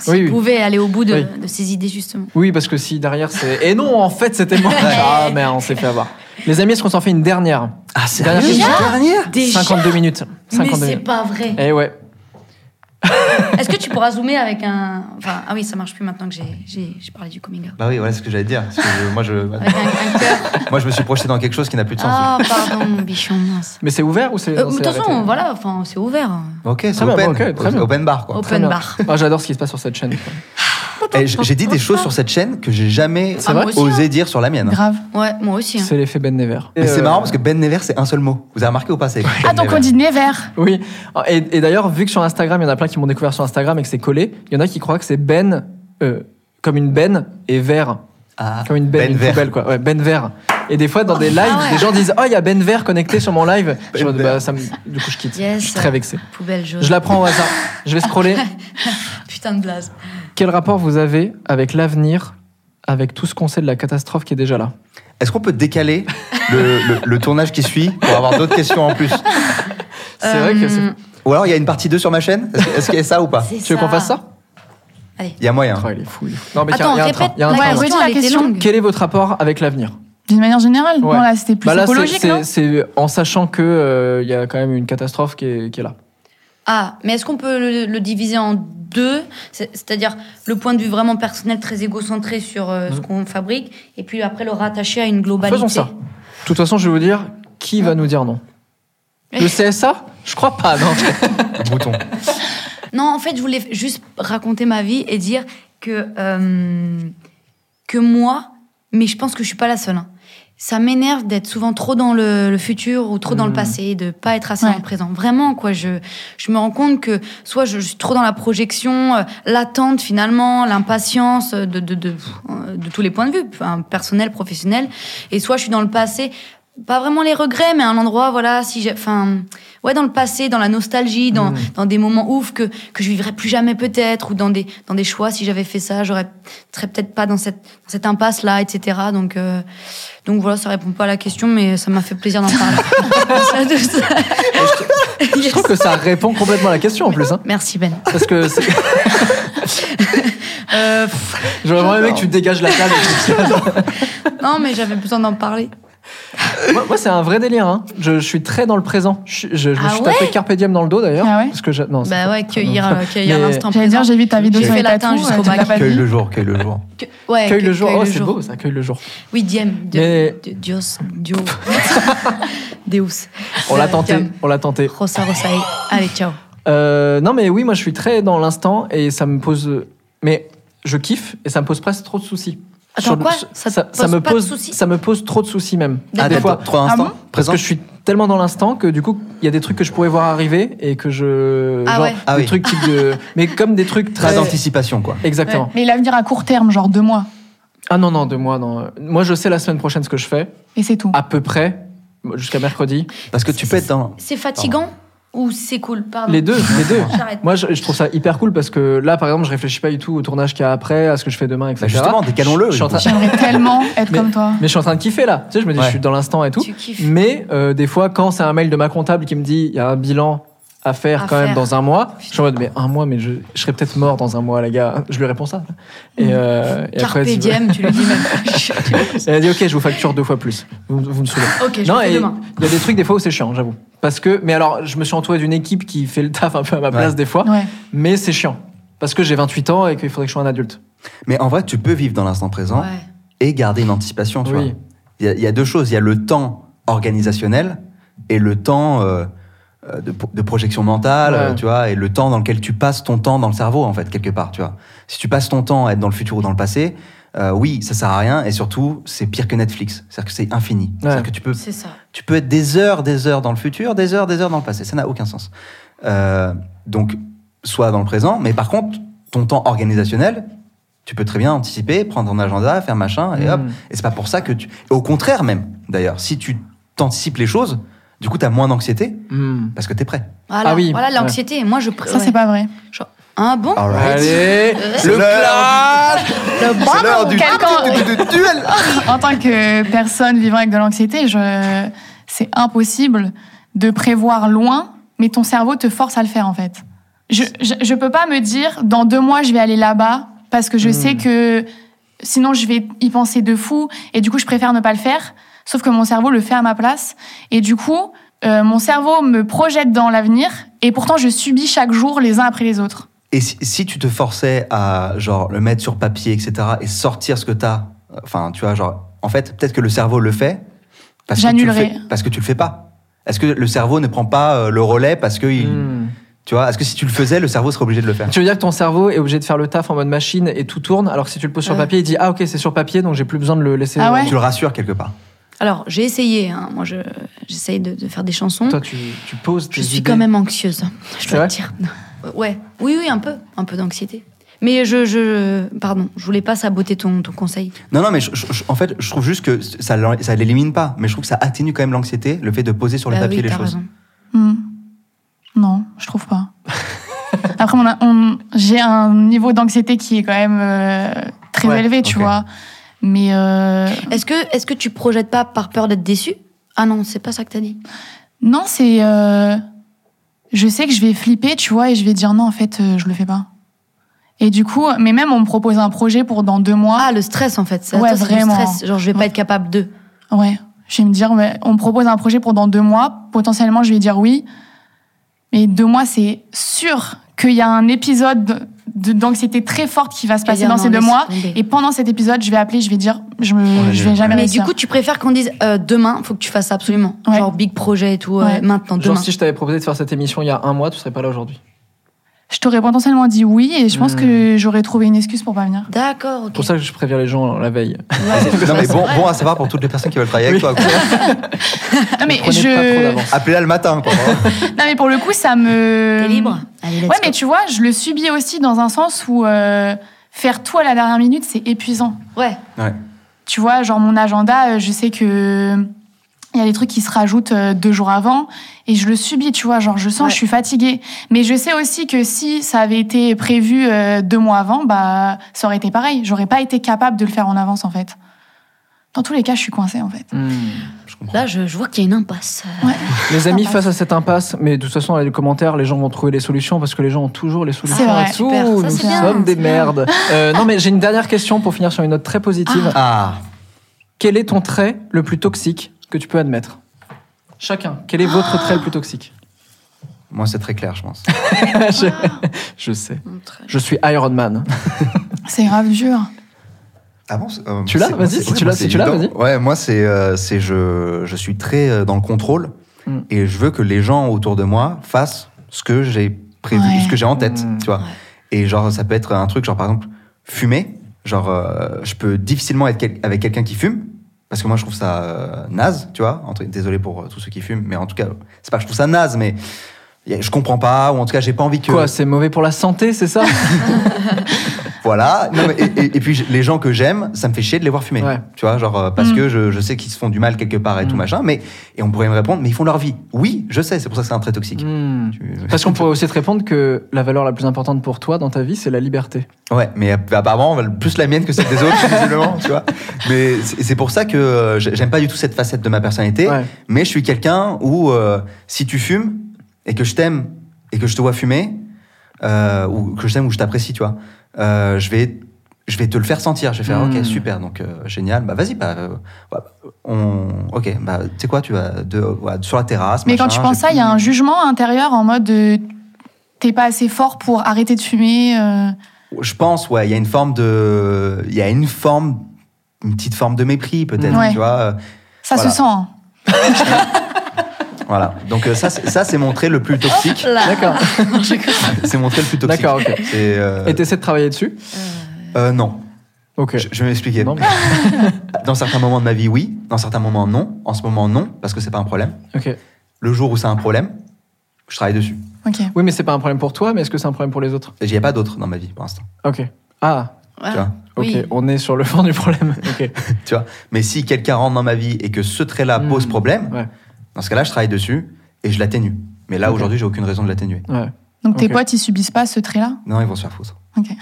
S'il Oui, oui. pouvait aller au bout de, Oui. de ses idées, justement. Oui, parce que si derrière c'est. Et non, en fait, c'était moi. ah, mais on s'est fait avoir. Les amis, est-ce qu'on s'en fait une dernière? Ah, Dernière sérieux question. Dernière? Déjà? 52 minutes. Mais 52 c'est minutes. pas vrai. Eh ouais. Est-ce que tu pourras zoomer avec un. Enfin, ah oui, ça marche plus maintenant que j'ai- j'ai j'ai parlé du coming out. Bah oui, voilà ce que j'allais dire. Parce que je- moi, je, Avec un, un cœur. moi, je me suis projeté dans quelque chose qui n'a plus de sens. Ah, pardon, mon bichon, mince. Mais c'est ouvert ou c'est. Euh, De toute façon, voilà, enfin, c'est ouvert. Ok, c'est bien, open. ok, très bien. Open bar, quoi. Open bar. Ah, J'adore ce qui se passe sur cette chaîne. J'ai dit des choses sur cette chaîne que j'ai jamais aussi, osé dire sur la mienne. Grave. Ouais, moi aussi. hein. C'est l'effet Ben Never. Mais c'est Euh, marrant parce que Ben Never, c'est un seul mot. Vous avez remarqué ou pas c'est Ben Ah, donc Never. on dit Never. Oui. Et, et d'ailleurs, vu que sur Instagram, il y en a plein qui m'ont découvert sur Instagram et que c'est collé, il y en a qui croient que c'est Ben euh, comme une benne et vert. Ah, Comme une benne, Ben une Vert. poubelle, quoi. Ouais, Ben Vert. Et des fois, dans des lives, Ah ouais. des gens disent Oh, il y a Ben Vert connecté sur mon live. Je Ben me dis, Vert. bah, ça me- Du coup, je quitte. Yes. Je suis très vexé. Poubelle jaune. Je la prends au hasard. Je vais scroller. Putain de blaze. Quel rapport vous avez avec l'avenir, avec tout ce qu'on sait de la catastrophe qui est déjà là? Est-ce qu'on peut décaler le, le- le tournage qui suit pour avoir d'autres questions en plus? C'est vrai que c'est. Euh, Ou alors il y a une partie 2 sur ma chaîne? Est-ce qu'il y a ça ou pas? Tu veux qu'on fasse ça? Allez. Il y a moyen. Oh, il est fou. il est fou. Non, mais il y a- Attends, il y a un répète train. Il y a un train, Ouais, la question. Quel est votre rapport avec l'avenir? D'une manière générale Ouais. Non, là, c'était plus Bah là, c'est- écologique, c'est- en sachant que euh, il y a quand même une catastrophe qui est, qui est là. Ah, mais est-ce qu'on peut le, le diviser en deux C'est- C'est-à-dire le point de vue vraiment personnel, très égocentré sur euh, ce qu'on fabrique, et puis après le rattacher à une globalité. Faisons ça. De toute façon, je vais vous dire qui va nous dire non? Le CSA Je crois pas, non. Bouton. Non, en fait, je voulais juste raconter ma vie et dire que, euh, que moi, mais je pense que je suis pas la seule. hein. Ça m'énerve d'être souvent trop dans le, le futur ou trop dans le Mhm. passé, de pas être assez Ouais. dans le présent. Vraiment, quoi. Je, je me rends compte que soit je, je suis trop dans la projection, euh, l'attente finalement, l'impatience de, de, de, euh, de tous les points de vue, enfin, personnel, professionnel, et soit je suis dans le passé. Pas vraiment les regrets, mais un endroit, voilà, si j'ai, enfin, ouais, dans le passé, dans la nostalgie, dans, Mhm. dans des moments ouf que, que je vivrais plus jamais peut-être, ou dans des, dans des choix, si j'avais fait ça, j'aurais, serais peut-être pas dans cette, dans cette impasse-là, etc. Donc, euh, donc voilà, ça répond pas à la question, mais ça m'a fait plaisir d'en parler. Je trouve que ça répond complètement à la question en plus. Hein, Merci Ben. parce que Euh, j'aurais vraiment aimé que tu dégages la table. non, mais j'avais besoin d'en parler. moi, moi, c'est un vrai délire. Hein. Je, je suis très dans le présent. Je, je, je me Ah suis ouais tapé Carpe Diem dans le dos d'ailleurs. Ah ouais parce que je- non, Bah ouais, cueillir, euh, cueillir l'instant J'allais présent. dire, j'ai vu ta vidéo J'ai sur fait les latin tatous, jusqu'au bac. Cueille le jour, cueille le jour. Que- ouais, Cueille que- le jour. cueille Oh, c'est beau ça, cueille le jour. Oui, Diem. De, Mais- de- Dios, Dio. Deus. On l'a Euh, tenté. On l'a tenté. Rosa, Rosa. Allez, ciao. Euh, non, mais oui, moi je suis très dans l'instant et ça me pose. Mais je kiffe et ça me pose presque trop de soucis. Attends, quoi Ça me pas de pose, soucis ça me pose trop de soucis même. Ah, des fois, trop Ah instant bon Parce que je suis tellement dans l'instant que du coup, il y a des trucs que je pourrais voir arriver et que je. Ah genre, ouais. Ah des oui. trucs type de. Mais comme des trucs Très très. d'anticipation, quoi. Exactement. Mais l'avenir à court terme, genre deux mois. Ah non, non, deux mois, non. Moi, je sais la semaine prochaine ce que je fais, Et c'est tout. à peu près, jusqu'à mercredi. Parce que tu peux être dans. C'est fatigant ou c'est cool Pardon. Les deux, les deux. J'arrête. Moi, je, je trouve ça hyper cool parce que là, par exemple, je réfléchis pas du tout au tournage qu'il y a après, à ce que je fais demain, etc. Bah, justement, décalons-le. Je suis en train- J'aimerais tellement être Mais- comme toi. Mais je suis en train de kiffer là. Tu sais, je me dis, Ouais. je suis dans l'instant et tout. Tu kiffes. Mais euh, des fois, quand c'est un mail de ma comptable qui me dit, il y a un bilan à faire À quand même dans un mois, je suis en mode, mais un mois, mais je, je serais peut-être mort dans un mois, les gars. Je lui réponds ça. Et, euh, et Carpe après, diem, tu le dis même. elle a dit, ok, je vous facture deux fois plus. Vous, vous me saoulez. ok, je non, et demain. il y a des trucs des fois où c'est chiant, j'avoue. Parce que, mais alors, je me suis entouré d'une équipe qui fait le taf un peu à ma place Ouais. des fois, Ouais. mais c'est chiant. Parce que j'ai 28 ans et qu'il faudrait que je sois un adulte. Mais en vrai, tu peux vivre dans l'instant présent Ouais. et garder une anticipation, tu Oui. vois. Il y, a- il y a deux choses. Il y a le temps organisationnel et le temps euh, de, de projection mentale, Ouais. euh, tu vois, et le temps dans lequel tu passes ton temps dans le cerveau, en fait, quelque part, tu vois. Si tu passes ton temps à être dans le futur ou dans le passé, euh, oui, ça sert à rien, et surtout, c'est pire que Netflix. C'est-à-dire que c'est infini. C'est-à-dire que tu peux, C'est ça. tu peux être des heures, des heures dans le futur, des heures, des heures dans le passé. Ça n'a aucun sens. Euh, donc, soit dans le présent, mais par contre, ton temps organisationnel, tu peux très bien anticiper, prendre ton agenda, faire machin, et hop. Mm. Et c'est pas pour ça que tu. et au contraire, même, d'ailleurs, si tu t'anticipes les choses, du coup, tu as moins d'anxiété Hmm. parce que tu es prêt. Voilà, Ah oui, voilà l'anxiété. Moi, je. Ça, ouais. c'est pas vrai. Genre, ah bon Allez, C'est le clash C'est l'heure du, quelqu'un- du- du- du duel En tant que personne vivant avec de l'anxiété, je... c'est impossible de prévoir loin, mais ton cerveau te force à le faire en fait. Je, je, je peux pas me dire dans deux mois je vais aller là-bas parce que je sais que sinon je vais y penser de fou et du coup je préfère ne pas le faire. Sauf que mon cerveau le fait à ma place et du coup euh, mon cerveau me projette dans l'avenir et pourtant je subis chaque jour les uns après les autres. Et si, si tu te forçais à genre le mettre sur papier, etc., et sortir ce que tu as, enfin, tu vois, genre, en fait, peut-être que le cerveau le fait parce que, tu le J'annulerais. fais, parce que tu le fais pas. Est-ce que le cerveau ne prend pas euh, le relais parce que, il, Hmm. tu vois, est-ce que si tu le faisais, le cerveau serait obligé de le faire? Tu veux dire que ton cerveau est obligé de faire le taf en mode machine et tout tourne, alors que si tu le poses sur Ouais. papier, il dit Ah, ok, c'est sur papier, donc j'ai plus besoin de le laisser. Ah ouais? Tu le rassures quelque part. Alors, j'ai essayé. hein. Moi, je- j'essaye de, de faire des chansons. Toi, tu, tu poses tes je suis idées. quand même anxieuse. Je dois vrai te dire. Euh, Ouais. Oui, oui, un peu. Un peu d'anxiété. Mais je, je. Pardon, je voulais pas saboter ton, ton conseil. Non, non, mais je- je- je- en fait, je trouve juste que ça ça l'élimine pas, mais je trouve que ça atténue quand même l'anxiété, le fait de poser sur le Bah papier oui, les choses. raison. Hmm. Non, je trouve pas. Après, on a- on- j'ai un niveau d'anxiété qui est quand même euh, très Ouais, élevé, tu vois. Mais euh, Est-ce que, est-ce que tu projettes pas par peur d'être déçu? Ah non, c'est pas ça que t'as dit. non, c'est. euh, je sais que je vais flipper, tu vois, et je vais dire non, en fait, euh, je le fais pas. Et du coup, mais même on me propose un projet pour dans deux mois. Ah, le stress en fait. Ça, Ouais, vraiment. stress. Genre, je vais pas Ouais. être capable de. Ouais. Je vais me dire, ouais, on me propose un projet pour dans deux mois. Potentiellement, je vais dire oui. Mais deux mois, c'est sûr qu'il y a un épisode de- d'anxiété très forte qui va se passer dans ces deux mois. Et pendant cet épisode, je vais appeler, je vais dire, je, me, Ouais, je vais ouais. jamais Mais réussir. du coup, tu préfères qu'on dise euh, demain, faut que tu fasses ça absolument. Ouais. Genre big projet et tout, euh, Ouais. maintenant, Genre, demain. si je t'avais proposé de faire cette émission il y a un mois, tu serais pas là aujourd'hui. Je t'aurais potentiellement dit oui, et je pense que j'aurais trouvé une excuse pour pas venir. D'accord, ok. C'est pour ça que je préviens les gens la veille. Non, mais bon, bon à savoir pour toutes les personnes qui veulent travailler avec toi. quoi. Non, mais je. Appelez-la le matin, quoi. Non, mais pour le coup, ça me. T'es libre Allez, Ouais, go. mais tu vois, je le subis aussi dans un sens où euh, faire tout à la dernière minute, c'est épuisant. Ouais. Ouais. Tu vois, genre mon agenda, euh, je sais que il y a des trucs qui se rajoutent euh, deux jours avant et je le subis, tu vois, genre je sens Ouais. je suis fatiguée. Mais je sais aussi que si ça avait été prévu euh, deux mois avant, bah ça aurait été pareil. J'aurais pas été capable de le faire en avance en fait. Dans tous les cas, je suis coincée en fait. Hmm. Je. Là, je, je vois qu'il y a une impasse. Ouais. Les amis, Impasse. face à cette impasse, mais de toute façon, dans les commentaires, les gens vont trouver les solutions parce que les gens ont toujours les solutions C'est vrai. à tout. Ça, Nous bien, sommes des bien. merdes. Euh, non, mais j'ai une dernière question pour finir sur une note très positive. Ah, Quel est ton trait le plus toxique que tu peux admettre Chacun. Quel est votre trait le plus toxique moi, c'est très clair, je pense. je, je sais. Je suis Iron Man. C'est grave dur. Ah bon, euh, Tu l'as Vas-y, si tu moi, l'as, c'est si tu l'as, évident. Ouais, moi, c'est euh, c'est je, je suis très euh, dans le contrôle Mm. et je veux que les gens autour de moi fassent ce que j'ai prévu, Ouais. ce que j'ai en tête, Mm. tu vois. Et genre, ça peut être un truc, genre par exemple, fumer. Genre, euh, je peux difficilement être quel- avec quelqu'un qui fume parce que moi je trouve ça euh, naze, tu vois. entre- Désolé pour euh, tous ceux qui fument, mais en tout cas, c'est pas que je trouve ça naze, mais y a- je comprends pas, ou en tout cas j'ai pas envie que. Quoi, c'est mauvais pour la santé, c'est ça? Voilà. Non, mais- et, et- et puis les gens que j'aime, ça me fait chier de les voir fumer. Ouais. Tu vois, genre euh, parce Mm. que je, je sais qu'ils se font du mal quelque part et tout Mm. machin, mais et on pourrait me répondre, mais ils font leur vie. Oui, je sais, c'est pour ça que c'est un trait toxique. Tu- Parce qu'on pourrait aussi te répondre que la valeur la plus importante pour toi dans ta vie, c'est la liberté. Ouais, mais apparemment, plus la mienne que celle des autres, visiblement, tu vois. Mais c'est pour ça que euh, j'ai- j'aime pas du tout cette facette de ma personnalité. Ouais. Mais je suis quelqu'un où, euh, si tu fumes et que je t'aime et que je te vois fumer, euh, ou que je t'aime ou je t'apprécie, tu vois, euh, je vais. Je vais te le faire sentir. Je vais faire, ok, super, donc euh, génial. Bah vas-y, bah, euh, on, ok, bah tu sais quoi, tu vas de, ouais, sur la terrasse. Mais quand tu penses ça, il y a un jugement intérieur en mode t'es pas assez fort pour arrêter de fumer. euh. Je pense, ouais, il y a une forme de, il y a une forme, une petite forme de mépris peut-être, Ouais. tu vois. Ça Voilà. se sent. Voilà. Donc euh, ça, c'est- ça c'est mon trait le plus toxique. D'accord. C'est mon trait le plus toxique. D'accord, ok. C'est, euh, Et t'essaies de travailler dessus euh, non. Ok. Je, je vais m'expliquer. Non, mais- Dans certains moments de ma vie, oui. Dans certains moments, non. En ce moment, non, parce que c'est pas un problème. Ok. Le jour où c'est un problème, je travaille dessus. Ok. Oui, mais c'est pas un problème pour toi, mais est-ce que c'est un problème pour les autres? Et j'y ai pas d'autres dans ma vie pour l'instant. Ok. Ah, ok. Oui. On est sur le fond du problème. Ok. Tu vois. Mais si quelqu'un rentre dans ma vie et que ce trait-là Hmm. pose problème, Ouais. Dans ce cas-là, je travaille dessus et je l'atténue. Mais là, aujourd'hui, j'ai aucune raison de l'atténuer. Ouais. Donc tes potes, ils subissent pas ce trait-là? Non, ils vont se faire foutre. Ok.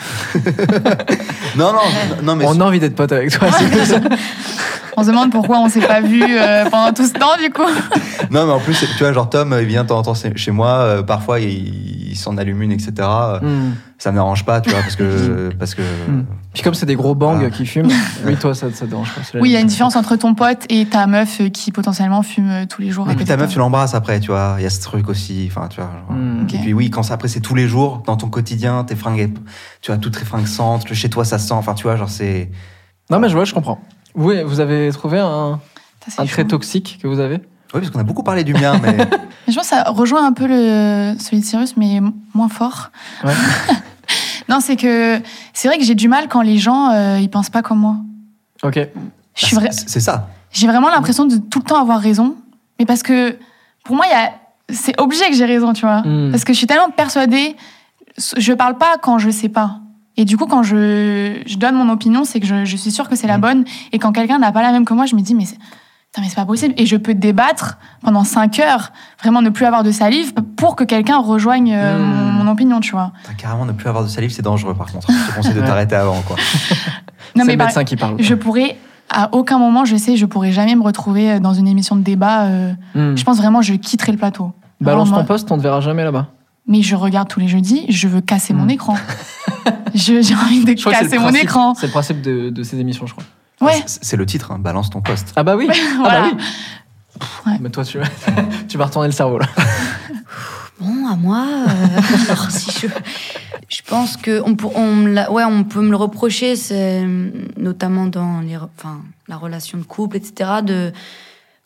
Non, non, non, mais On a envie d'être pote avec toi. c'est plus ça. On se demande pourquoi on s'est pas vu euh, pendant tout ce temps, du coup. Non, mais en plus, tu vois, genre Tom, il vient de temps en temps chez moi, euh, parfois il, il s'en allume une, etc. Hmm. Ça me dérange pas, tu vois, parce que. parce que Hmm. Puis comme c'est des gros bangs Ah. qui fument, oui, toi, ça, ça te dérange pas. Oui, il y a une différence entre ton pote et ta meuf euh, qui potentiellement fume tous les jours. Et puis ta meuf, tu l'embrasses après, tu vois. Il y a ce truc aussi, enfin, tu vois. genre. Hmm. Et puis oui, quand ça, après, c'est tous les jours, dans ton quotidien, tes fringues, tu vois, toutes tes fringues sentent, chez toi, ça sent, enfin, tu vois, genre, c'est. Non, mais je vois, je comprends. Oui, vous avez trouvé un, un trait toxique que vous avez? Oui, parce qu'on a beaucoup parlé du mien, mais. Mais je pense que ça rejoint un peu le, celui de Cyrus, mais moins fort. Ouais. non, c'est que c'est vrai que j'ai du mal quand les gens euh, ils pensent pas comme moi. Ok. Je suis vrai, C'est ça. j'ai vraiment l'impression de tout le temps avoir raison, mais parce que pour moi, il y a, c'est obligé que j'ai raison, tu vois. Hmm. Parce que je suis tellement persuadée, je parle pas quand je sais pas. Et du coup, quand je, je donne mon opinion, c'est que je, je suis sûre que c'est la Mm. bonne. Et quand quelqu'un n'a pas la même que moi, je me dis, mais c'est, putain, mais c'est pas possible. Et je peux débattre pendant cinq heures, vraiment ne plus avoir de salive, pour que quelqu'un rejoigne euh, Mm. mon, mon opinion, tu vois. Carrément, ne plus avoir de salive, c'est dangereux, par contre. Je te conseille de t'arrêter avant, quoi. Non, c'est mais le par- qui parle. je pourrais, à aucun moment, je sais, je pourrais jamais me retrouver dans une émission de débat. euh, Hmm. Je pense vraiment, je quitterai le plateau. Balance ton poste, on te verra jamais là-bas. Mais je regarde tous les jeudis, je veux casser mon Mm. écran. Je- J'ai envie de Je casser mon principe- écran. C'est le principe de, de ces émissions, je crois. Ouais, C'est c'est le titre, hein, balance ton poste. Ah bah oui. Ah bah oui. Ouais. Mais toi, tu, tu vas retourner le cerveau là. Bon, à moi, euh, alors, si je, je pense que on, pour- on, me l'a- ouais, on peut me le reprocher, c'est notamment dans les, enfin, la relation de couple, etc. De,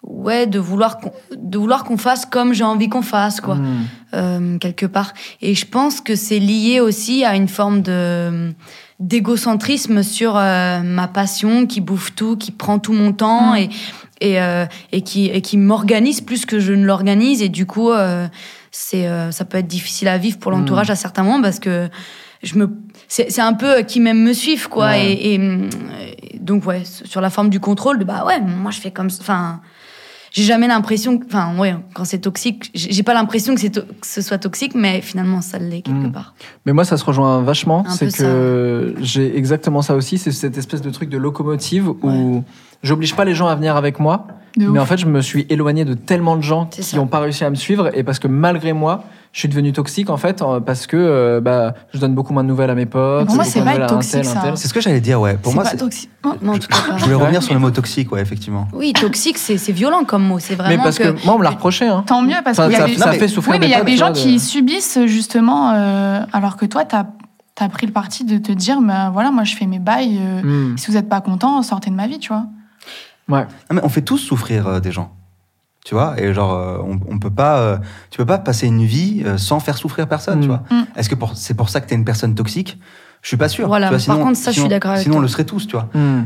ouais, de vouloir qu'on, de vouloir qu'on fasse comme j'ai envie qu'on fasse, quoi, Hmm. euh, quelque part. Et je pense que c'est lié aussi à une forme de d'égocentrisme sur euh, ma passion qui bouffe tout, qui prend tout mon temps Mm. et et, euh, et qui et qui m'organise plus que je ne l'organise et du coup euh, c'est euh, ça peut être difficile à vivre pour l'entourage à certains moments parce que je me c'est c'est un peu qui m'aime me suivent quoi Ouais. et, et, et donc ouais sur la forme du contrôle de bah ouais moi je fais comme enfin j'ai jamais l'impression que- enfin ouais quand c'est toxique j'ai pas l'impression que que ce soit toxique mais finalement ça l'est quelque Mm. part Mais moi, ça se rejoint vachement. C'est que j'ai exactement ça aussi. C'est cette espèce de truc de locomotive où j'oblige pas les gens à venir avec moi. Mais en fait, je me suis éloigné de tellement de gens qui n'ont pas réussi à me suivre. Et parce que malgré moi, je suis devenu toxique en fait. euh, Parce que euh, bah, je donne beaucoup moins de nouvelles à mes potes. Pour moi, c'est pas toxique, tel. C'est ce que j'allais dire, ouais. Pour C'est moi, pas c'est- toxique. Non, en tout cas pas. je voulais revenir sur le mot toxique, ouais, effectivement. oui toxique c'est violent comme mot c'est vraiment Mais parce que, moi, on me l'a reproché. Hein. Tant mieux parce Ça, qu'il y a ça- des... ça fait souffrir Oui, mais il y a des gens de- qui subissent justement, euh, alors que toi, t'as as pris le parti de te dire, bah, voilà, moi je fais mes bails. euh, Hmm. Si vous n'êtes pas content, sortez de ma vie, tu vois. Ouais. Non, mais on fait tous souffrir euh, des gens. Tu vois Et genre, euh, on, on peut pas. euh, tu peux pas passer une vie euh, sans faire souffrir personne, Mm. tu vois Mm. Est-ce que c'est pour ça que t'es une personne toxique? Je suis pas sûr. Voilà, tu vois, par contre, ça, je suis sinon- d'accord avec Sinon, on le serait tous, tu vois. Hmm.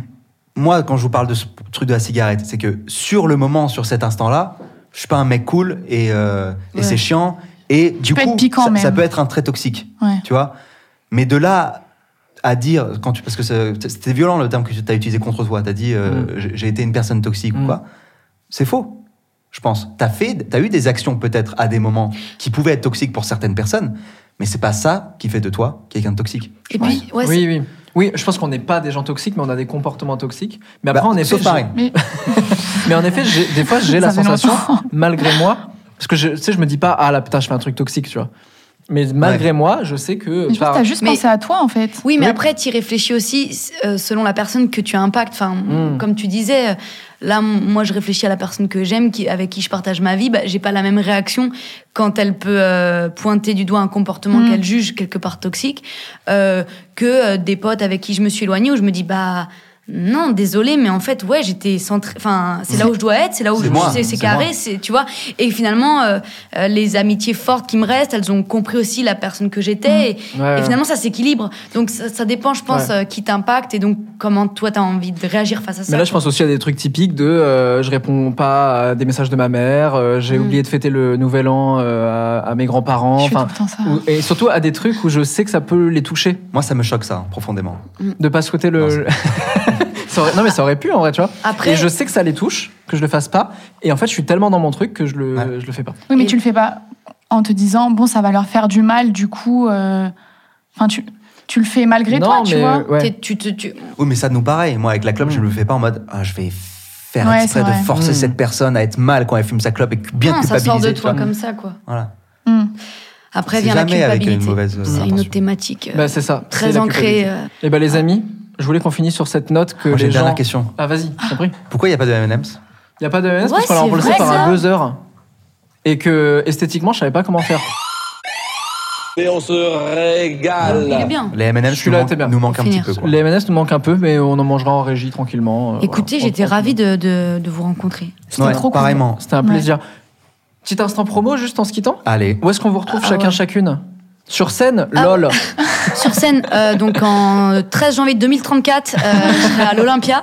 moi, quand je vous parle de ce truc de la cigarette, c'est que sur le moment, sur cet instant-là, je suis pas un mec cool et, euh, et Ouais. c'est chiant. Et du peux coup, être piquant ça, même. ça peut être un trait toxique, Ouais. tu vois. Mais de là à dire, quand tu, parce que c'était violent le terme que tu as utilisé contre toi, tu as dit euh, Mm. j'ai- été une personne toxique Mm. ou quoi. C'est faux, je pense. Tu as, eu des actions peut-être à des moments qui pouvaient être toxiques pour certaines personnes, mais c'est pas ça qui fait de toi quelqu'un de toxique. Et puis, ouais, oui, oui. Oui, je pense qu'on n'est pas des gens toxiques, mais on a des comportements toxiques. Mais après, Bah, en effet, sauf j'ai- Marine. Mais mais en effet, des fois, j'ai la sensation, longtemps. malgré moi, parce que je, tu sais, je me dis pas, ah là, putain, je fais un truc toxique, tu vois. Mais malgré moi, je sais que. mais je pense par- que t'as juste Mais- pensé à toi, en fait. Oui, mais Oui. après, tu réfléchis aussi euh, selon la personne que tu impactes. Enfin, Mm. comme tu disais, là, moi, je réfléchis à la personne que j'aime, qui, avec qui je partage ma vie. Bah, j'ai pas la même réaction quand elle peut euh, pointer du doigt un comportement Mm. qu'elle juge quelque part toxique euh, que euh, des potes avec qui je me suis éloignée où je me dis, bah. Non, désolé, mais en fait, ouais, j'étais centré. Enfin, c'est là où je dois être, c'est là où C'est je moi, c'est carré, c'est tu vois. Et finalement, euh, euh, les amitiés fortes qui me restent, elles ont compris aussi la personne que j'étais. Et, Ouais, ouais. et finalement, ça s'équilibre. Donc, ça, ça dépend, je pense, Ouais. euh, qui t'impacte et donc comment toi, t'as envie de réagir face à ça. Mais là, je pense aussi à des trucs typiques de euh, je réponds pas à des messages de ma mère, euh, j'ai Mm. oublié de fêter le nouvel an euh, à, à mes grands-parents. Et surtout à des trucs où je sais que ça peut les toucher. Moi, ça me choque ça, profondément. De pas souhaiter Non, le. Ça aurait- non, mais ça aurait pu en vrai, tu vois. Après- Et je sais que ça les touche, que je le fasse pas. Et en fait, je suis tellement dans mon truc que je le, Ouais. je le fais pas. Oui, mais Et- tu le fais pas en te disant, bon, ça va leur faire du mal, du coup. euh, Enfin, tu, tu le fais malgré non, toi, tu vois. ouais. Tu, tu- Oui, mais ça nous pareil. Moi, avec la clope, Mm. je ne le fais pas en mode ah, je vais faire Ouais, exprès de forcer Mm. cette personne à être mal quand elle fume sa clope et bien non, ça culpabiliser. sort de toi comme ça, quoi. Voilà. Hmm. Après vient la jamais avec culpabilité. une mauvaise, euh, C'est une autre thématique euh, Bah, c'est ça. très ancrée. euh, Et ben les amis, je voulais qu'on finisse sur cette note que Moi, j'ai les une gens. dernière question. Ah vas-y, je t'en prie. Pourquoi il n'y a pas de M&M's Il y a pas de MS Ouais, parce qu'on l'a remplacé par un buzzer et que esthétiquement, je savais pas comment faire. Et on se régale. Il est bien. Les M&M's Celui-là nous, était bien. manquent- nous manquent un petit peu. Quoi. Les M&S nous manquent un peu, mais on en mangera en régie tranquillement. euh, Écoutez, voilà. j'étais ravie de, de, de vous rencontrer. C'était Ouais, trop cool. pareillement. C'était un Ouais. plaisir. Petit instant promo juste en se quittant. Allez. Où est-ce qu'on vous retrouve Ah, chacun ouais. chacune? Sur scène, Ah, lol. Sur scène, euh, donc en 13 janvier 2034, euh, à l'Olympia.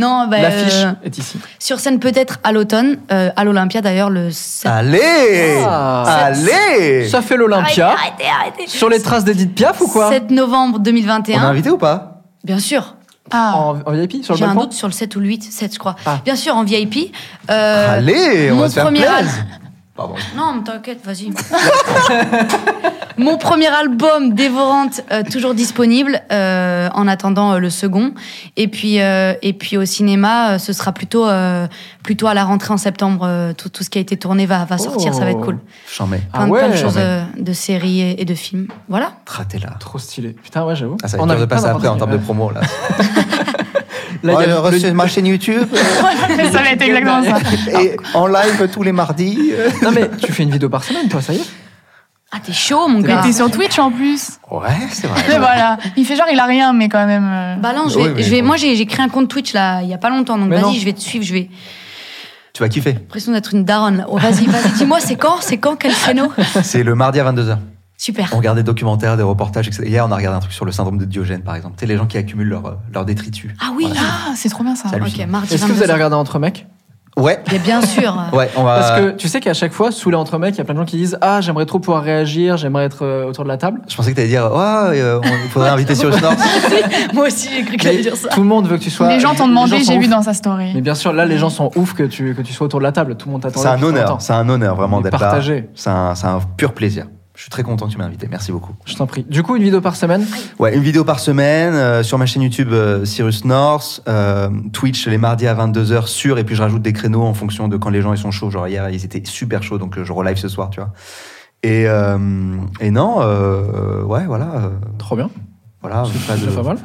Non, bah, L'affiche euh, est ici. sur scène peut-être à l'automne, euh, à l'Olympia d'ailleurs le 7. Allez Ah. Allez Ça fait l'Olympia. Arrêtez, arrêtez, Sur les traces d'Edith Piaf ou quoi 7 novembre On est 2021. invité ou pas Bien sûr. Ah, en, en VIP sur le J'ai un doute sur le 7 ou le 8, 7 je crois. Ah. Bien sûr, en VIP. Euh, Allez, on mon va se faire premier plaisir. Pardon. Non, mais t'inquiète, vas-y. Mon premier album, Dévorante, euh, toujours disponible euh, en attendant euh, le second. Et puis, euh, et puis au cinéma, euh, ce sera plutôt, euh, plutôt à la rentrée en septembre. euh, tout, tout ce qui a été tourné va, va sortir, ça va être cool. J'en mets. Ah Plein, de- plein de ouais. choses euh, de séries et, et de films. Voilà. Raté là. Trop stylé. Putain, ouais, j'avoue. Ah, ça va On être avait de passer après en termes de promo là. Là, il y a Ouais, le- reçu ma chaîne YouTube ça va être exactement ça. et en live tous les mardis. Non mais tu fais une vidéo par semaine, toi, ça y est? Ah, t'es chaud, mon Mais gars. t'es sur Twitch en plus. Ouais, c'est vrai. Mais voilà. Il fait genre, il a rien, mais quand même. euh, Balance, je Oui, vais, mais je vais, bon. moi j'ai j'ai créé un compte Twitch là, il y a pas longtemps, donc non. vas-y, je vais te suivre, je vais. Tu vas kiffer. L'impression d'être une daronne. Oh, vas-y, vas-y, dis-moi, c'est quand C'est quand Quel créneau? C'est le mardi à 22h. Super. On regarde des documentaires, des reportages, etc. Hier, on a regardé un truc sur le syndrome de Diogène, par exemple. Tu sais, les gens qui accumulent leur, euh, leur détritus. Ah oui, Voilà. Ah, c'est trop bien ça. Salut. ok, mardi Est-ce que vous 22. allez regarder Entre Mecs? Ouais, Mais bien sûr. ouais, on va. Parce que tu sais qu'à chaque fois, sous les Entre Mecs, il y a plein de gens qui disent Ah, j'aimerais trop pouvoir réagir, j'aimerais être euh, autour de la table. Je pensais que t'allais dire, ouais, euh, on- il faudrait inviter sur Nord. Moi aussi, j'ai cru que Mais j'allais dire ça. tout le monde veut que tu sois. Les gens t'ont demandé, j'ai vu dans sa story. Mais bien sûr, là, les gens sont ouf que tu, que tu sois autour de la table. Tout le monde t'attend. C'est un honneur, c'est un honneur vraiment Et d'être là. partagé. C'est un, c'est un pur plaisir. Je suis très content que tu m'aies invité. Merci beaucoup. Je t'en prie. Du coup, une vidéo par semaine? Ouais, une vidéo par semaine euh, sur ma chaîne YouTube euh, Cyrus North, euh, Twitch les mardis à 22h sur, et puis je rajoute des créneaux en fonction de quand les gens ils sont chauds. Genre hier, ils étaient super chauds, donc euh, je relive ce soir, tu vois. Et, et non, ouais, voilà. Trop bien. voilà C'est pas de, pas mal.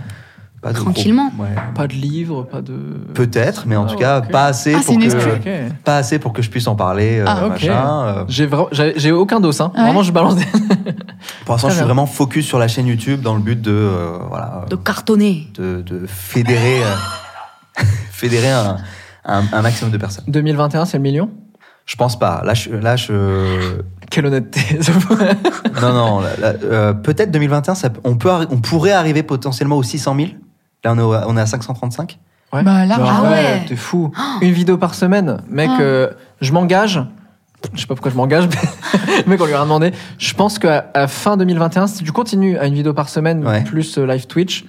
Pas de Tranquillement. gros- ouais. Pas de livre, pas de. Peut-être, mais en Ah, tout cas, pas assez Ah, pour que, pas assez pour que je puisse en parler, euh, Ah, euh. J'ai vra- aucun dos, hein. Ouais Vraiment, je balance des. Pour l'instant, je suis vraiment focus sur la chaîne YouTube dans le but de, euh, voilà, De cartonner. de, de fédérer, euh, fédérer un, un, un maximum de personnes. 2021, c'est le million? Je pense pas. Là, je, là, je... Quelle honnêteté. non, non. euh, Peut-être 2021, ça, on peut, on pourrait arriver potentiellement aux 600 000. Là, on est, au- on est à 535. Ouais. Bah, large. Ah ouais. T'es fou. Une vidéo par semaine. Mec, Ah. euh, je m'engage. Je sais pas pourquoi je m'engage, mais mec, on lui a demandé. Je pense qu'à à fin 2021, si tu continues à une vidéo par semaine, Ouais. plus euh, live Twitch,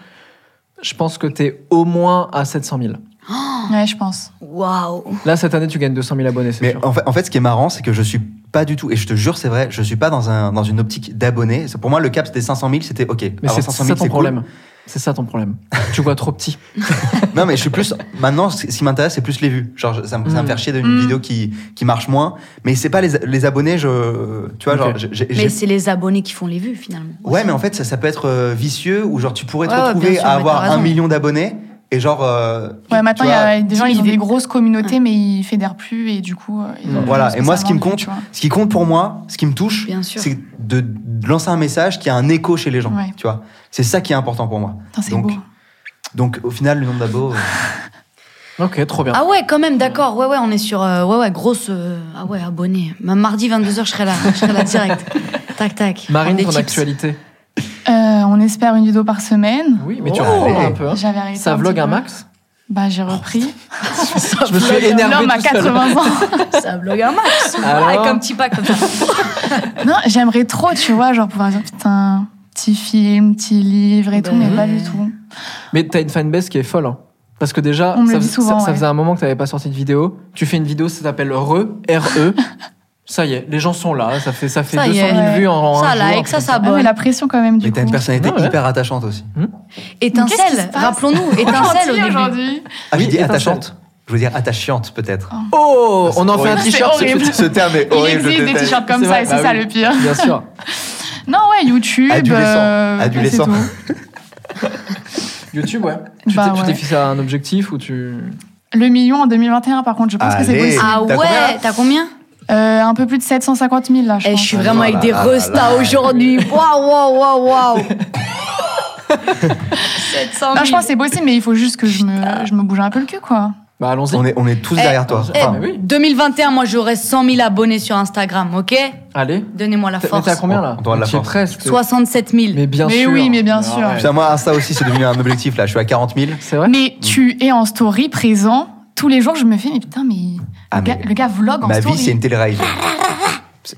je pense que t'es au moins à 700 000. Ouais, je pense. Waouh. Là, cette année, tu gagnes 200 000 abonnés, c'est Mais sûr. en fait, en fait, ce qui est marrant, c'est que je suis pas du tout, et je te jure, c'est vrai, je suis pas dans, un, dans une optique d'abonnés. C'est- Pour moi, le cap, c'était 500 000, c'était OK. Mais c'est 500 ça 000, ton c'est problème. C'est ça ton problème. tu vois trop petit. Non, mais je suis plus. Maintenant, ce qui m'intéresse, c'est plus les vues. Genre, ça, me- ça me faire chier d'une Mm. vidéo qui, qui marche moins. Mais c'est pas les, les abonnés, je. Tu vois, genre. j'ai- j'ai- Mais c'est les abonnés qui font les vues finalement. Ouais, mais en fait, ça, ça peut être euh, vicieux, ou genre, tu pourrais te Ouais, retrouver sûr, à avoir un million d'abonnés, et genre. euh, Ouais, maintenant, il y a des gens, ils ont des grosses communautés, mais ils fédèrent plus, et du coup. euh, ils ont Voilà, et moi, ce qui me plus, compte, ce qui compte pour moi, ce qui me touche, c'est de, de lancer un message qui a un écho chez les gens. Ouais. Tu vois, c'est ça qui est important pour moi. Putain, Donc, beau. Donc, au final, le nombre d'abos. euh, Ok, trop bien. Ah ouais, quand même, d'accord. Ouais, ouais, on est sur. euh, ouais, ouais, grosse. euh, ah ouais, abonné. Mardi 22h, je serai là. Je serai là direct. tac, tac. Marine, ton tips. actualité. Euh, on espère une vidéo par semaine. Oui, mais tu Oh. reprends un peu. hein. J'avais arrêté. Ça un vlog petit un max Bah, j'ai repris. Je me suis énervé L'homme à tout seul. 80 ans. Ça blogue un max. Alors Avec un petit pack comme ça. non, j'aimerais trop, tu vois, genre pouvoir dire putain, petit film, petit livre et tout, Ben mais pas du tout. Mais t'as une fanbase qui est folle. hein. Parce que déjà, ça, souvent, ça- ça faisait un moment que t'avais pas sorti de vidéo. Tu fais une vidéo, ça s'appelle Re, R-E. Ça y est, les gens sont là. Ça fait, ça fait Ça y 200 est. 000 Ouais. vues en, Ça un jour. like, ça Ah, s'abonne. mais la pression quand même, du Mais t'as coup. une personnalité Ah ouais. hyper attachante aussi. Étincelle, se passe rappelons-nous, étincelle au début. aujourd'hui. Ah, j'ai Oui, dit étincelle. attachante. Je veux dire attachante, peut-être. Oh, on en fait un t-shirt. Ce terme est Il horrible. je existe des t-shirts comme ça et c'est bah ça oui. le pire. Bien sûr. Non, ouais, YouTube. Adolescent. euh, Adolescent. YouTube, ouais. Tu Bah t'es- tu t'es ouais. fixé un objectif ou tu. Le million en 2021, par contre, je pense que c'est possible. Ah T'as combien, là ouais, t'as combien? Euh, un peu plus de 750 000 là, je Eh, pense. je suis vraiment avec là, des restas aujourd'hui. Waouh, waouh, waouh, waouh. 700 Non, je pense que c'est possible, mais il faut juste que je me, je me bouge un peu le cul, quoi. Bah, allons-y. On est, on est tous Eh, derrière toi. Eh, Enfin, mais oui. 2021, moi j'aurai 100 000 abonnés sur Instagram, ok? Allez. Donnez-moi la T'as- Mais force. t'es à combien là? On doit de la Tu es force. presque. 67 000. Mais bien Mais sûr. oui, mais bien sûr. Putain, moi, Insta aussi, c'est devenu un objectif. Là, je suis à 40 000. C'est vrai? Mais tu es en story présent. Tous les jours, je me fais, mais putain, mais, Ah, le, gars, le gars vlog en Ma story. vie, c'est une télé-réalité.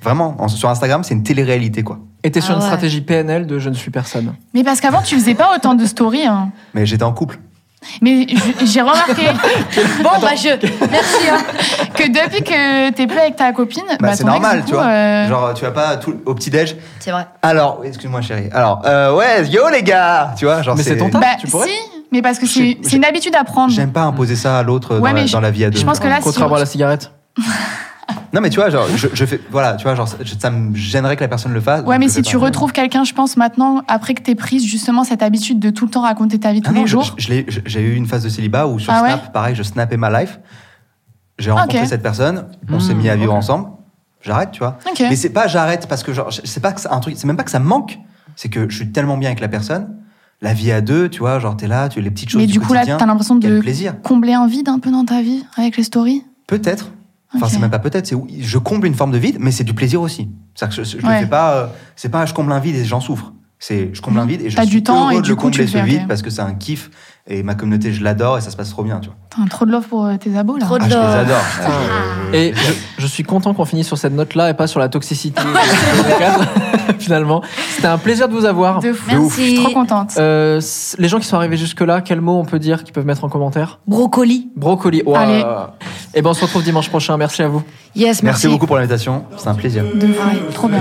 Vraiment, en- sur Instagram, c'est une télé-réalité, quoi. Et t'es sur Ah une ouais. stratégie PNL de je ne suis personne. Mais parce qu'avant, tu faisais pas autant de stories. hein. Mais j'étais en couple. Mais j'ai remarqué Bon, bah je. Merci. Hein. que depuis que t'es plus avec ta copine, Bah, bah, c'est ex, normal, tu coup, vois. euh, Genre, tu vas pas tout, au petit-déj. C'est vrai. Alors, excuse-moi, chérie. Alors, euh, ouais, yo, les gars Tu vois, genre, Mais c'est ton taf. bah, tu pourrais si, mais parce que c'est une habitude à prendre. J'aime pas imposer ça à l'autre Ouais, dans, la, dans vie à deux. je pense que là, si Contrairement on- à la cigarette. Non, mais tu vois, genre, je, je fais. Voilà, tu vois, genre, ça, ça me gênerait que la personne le fasse. Ouais, mais si tu pas. retrouves quelqu'un, je pense maintenant, après que t'aies prise justement cette habitude de tout le temps raconter ta vie tous Ah non, les je- jours. je- je l'ai- je- J'ai eu une phase de célibat où sur Ah ouais Snap, pareil, je snappais ma life. J'ai rencontré cette personne, on Mmh, s'est mis à vivre ensemble. J'arrête, tu vois. Ok. Mais c'est pas j'arrête parce que genre, c'est pas que c'est un truc, c'est même pas que ça me manque. C'est que je suis tellement bien avec la personne. La vie à deux, tu vois, genre t'es là, tu les petites choses Mais du, du coup, là, t'as l'impression de plaisir. combler un vide un peu dans ta vie avec les stories? Peut-être. Enfin, Ok. c'est même pas peut-être, c'est je comble une forme de vide, mais c'est du plaisir aussi. C'est-à-dire que je, je Ouais. fais pas, euh, c'est pas je comble un vide et j'en souffre. C'est je comble un vide et je suis du temps heureux et de du le coup, combler le ce vide parce que c'est un kiff et ma communauté je l'adore et ça se passe trop bien, tu vois. T'as trop de love pour euh, tes abos là. Trop de Ah, je les love. adore. Et je, je suis content qu'on finisse sur cette note-là et pas sur la toxicité finalement. C'était un plaisir de vous avoir. De fou. Merci. Je suis trop contente. Euh, les gens qui sont arrivés jusque-là, quel mot on peut dire qu'ils peuvent mettre en commentaire? Brocoli. Brocoli. Ouah. Allez. Et ben on se retrouve dimanche prochain. Merci à vous. Yes, merci. Merci beaucoup pour l'invitation, c'est un plaisir. De fou. Trop bien.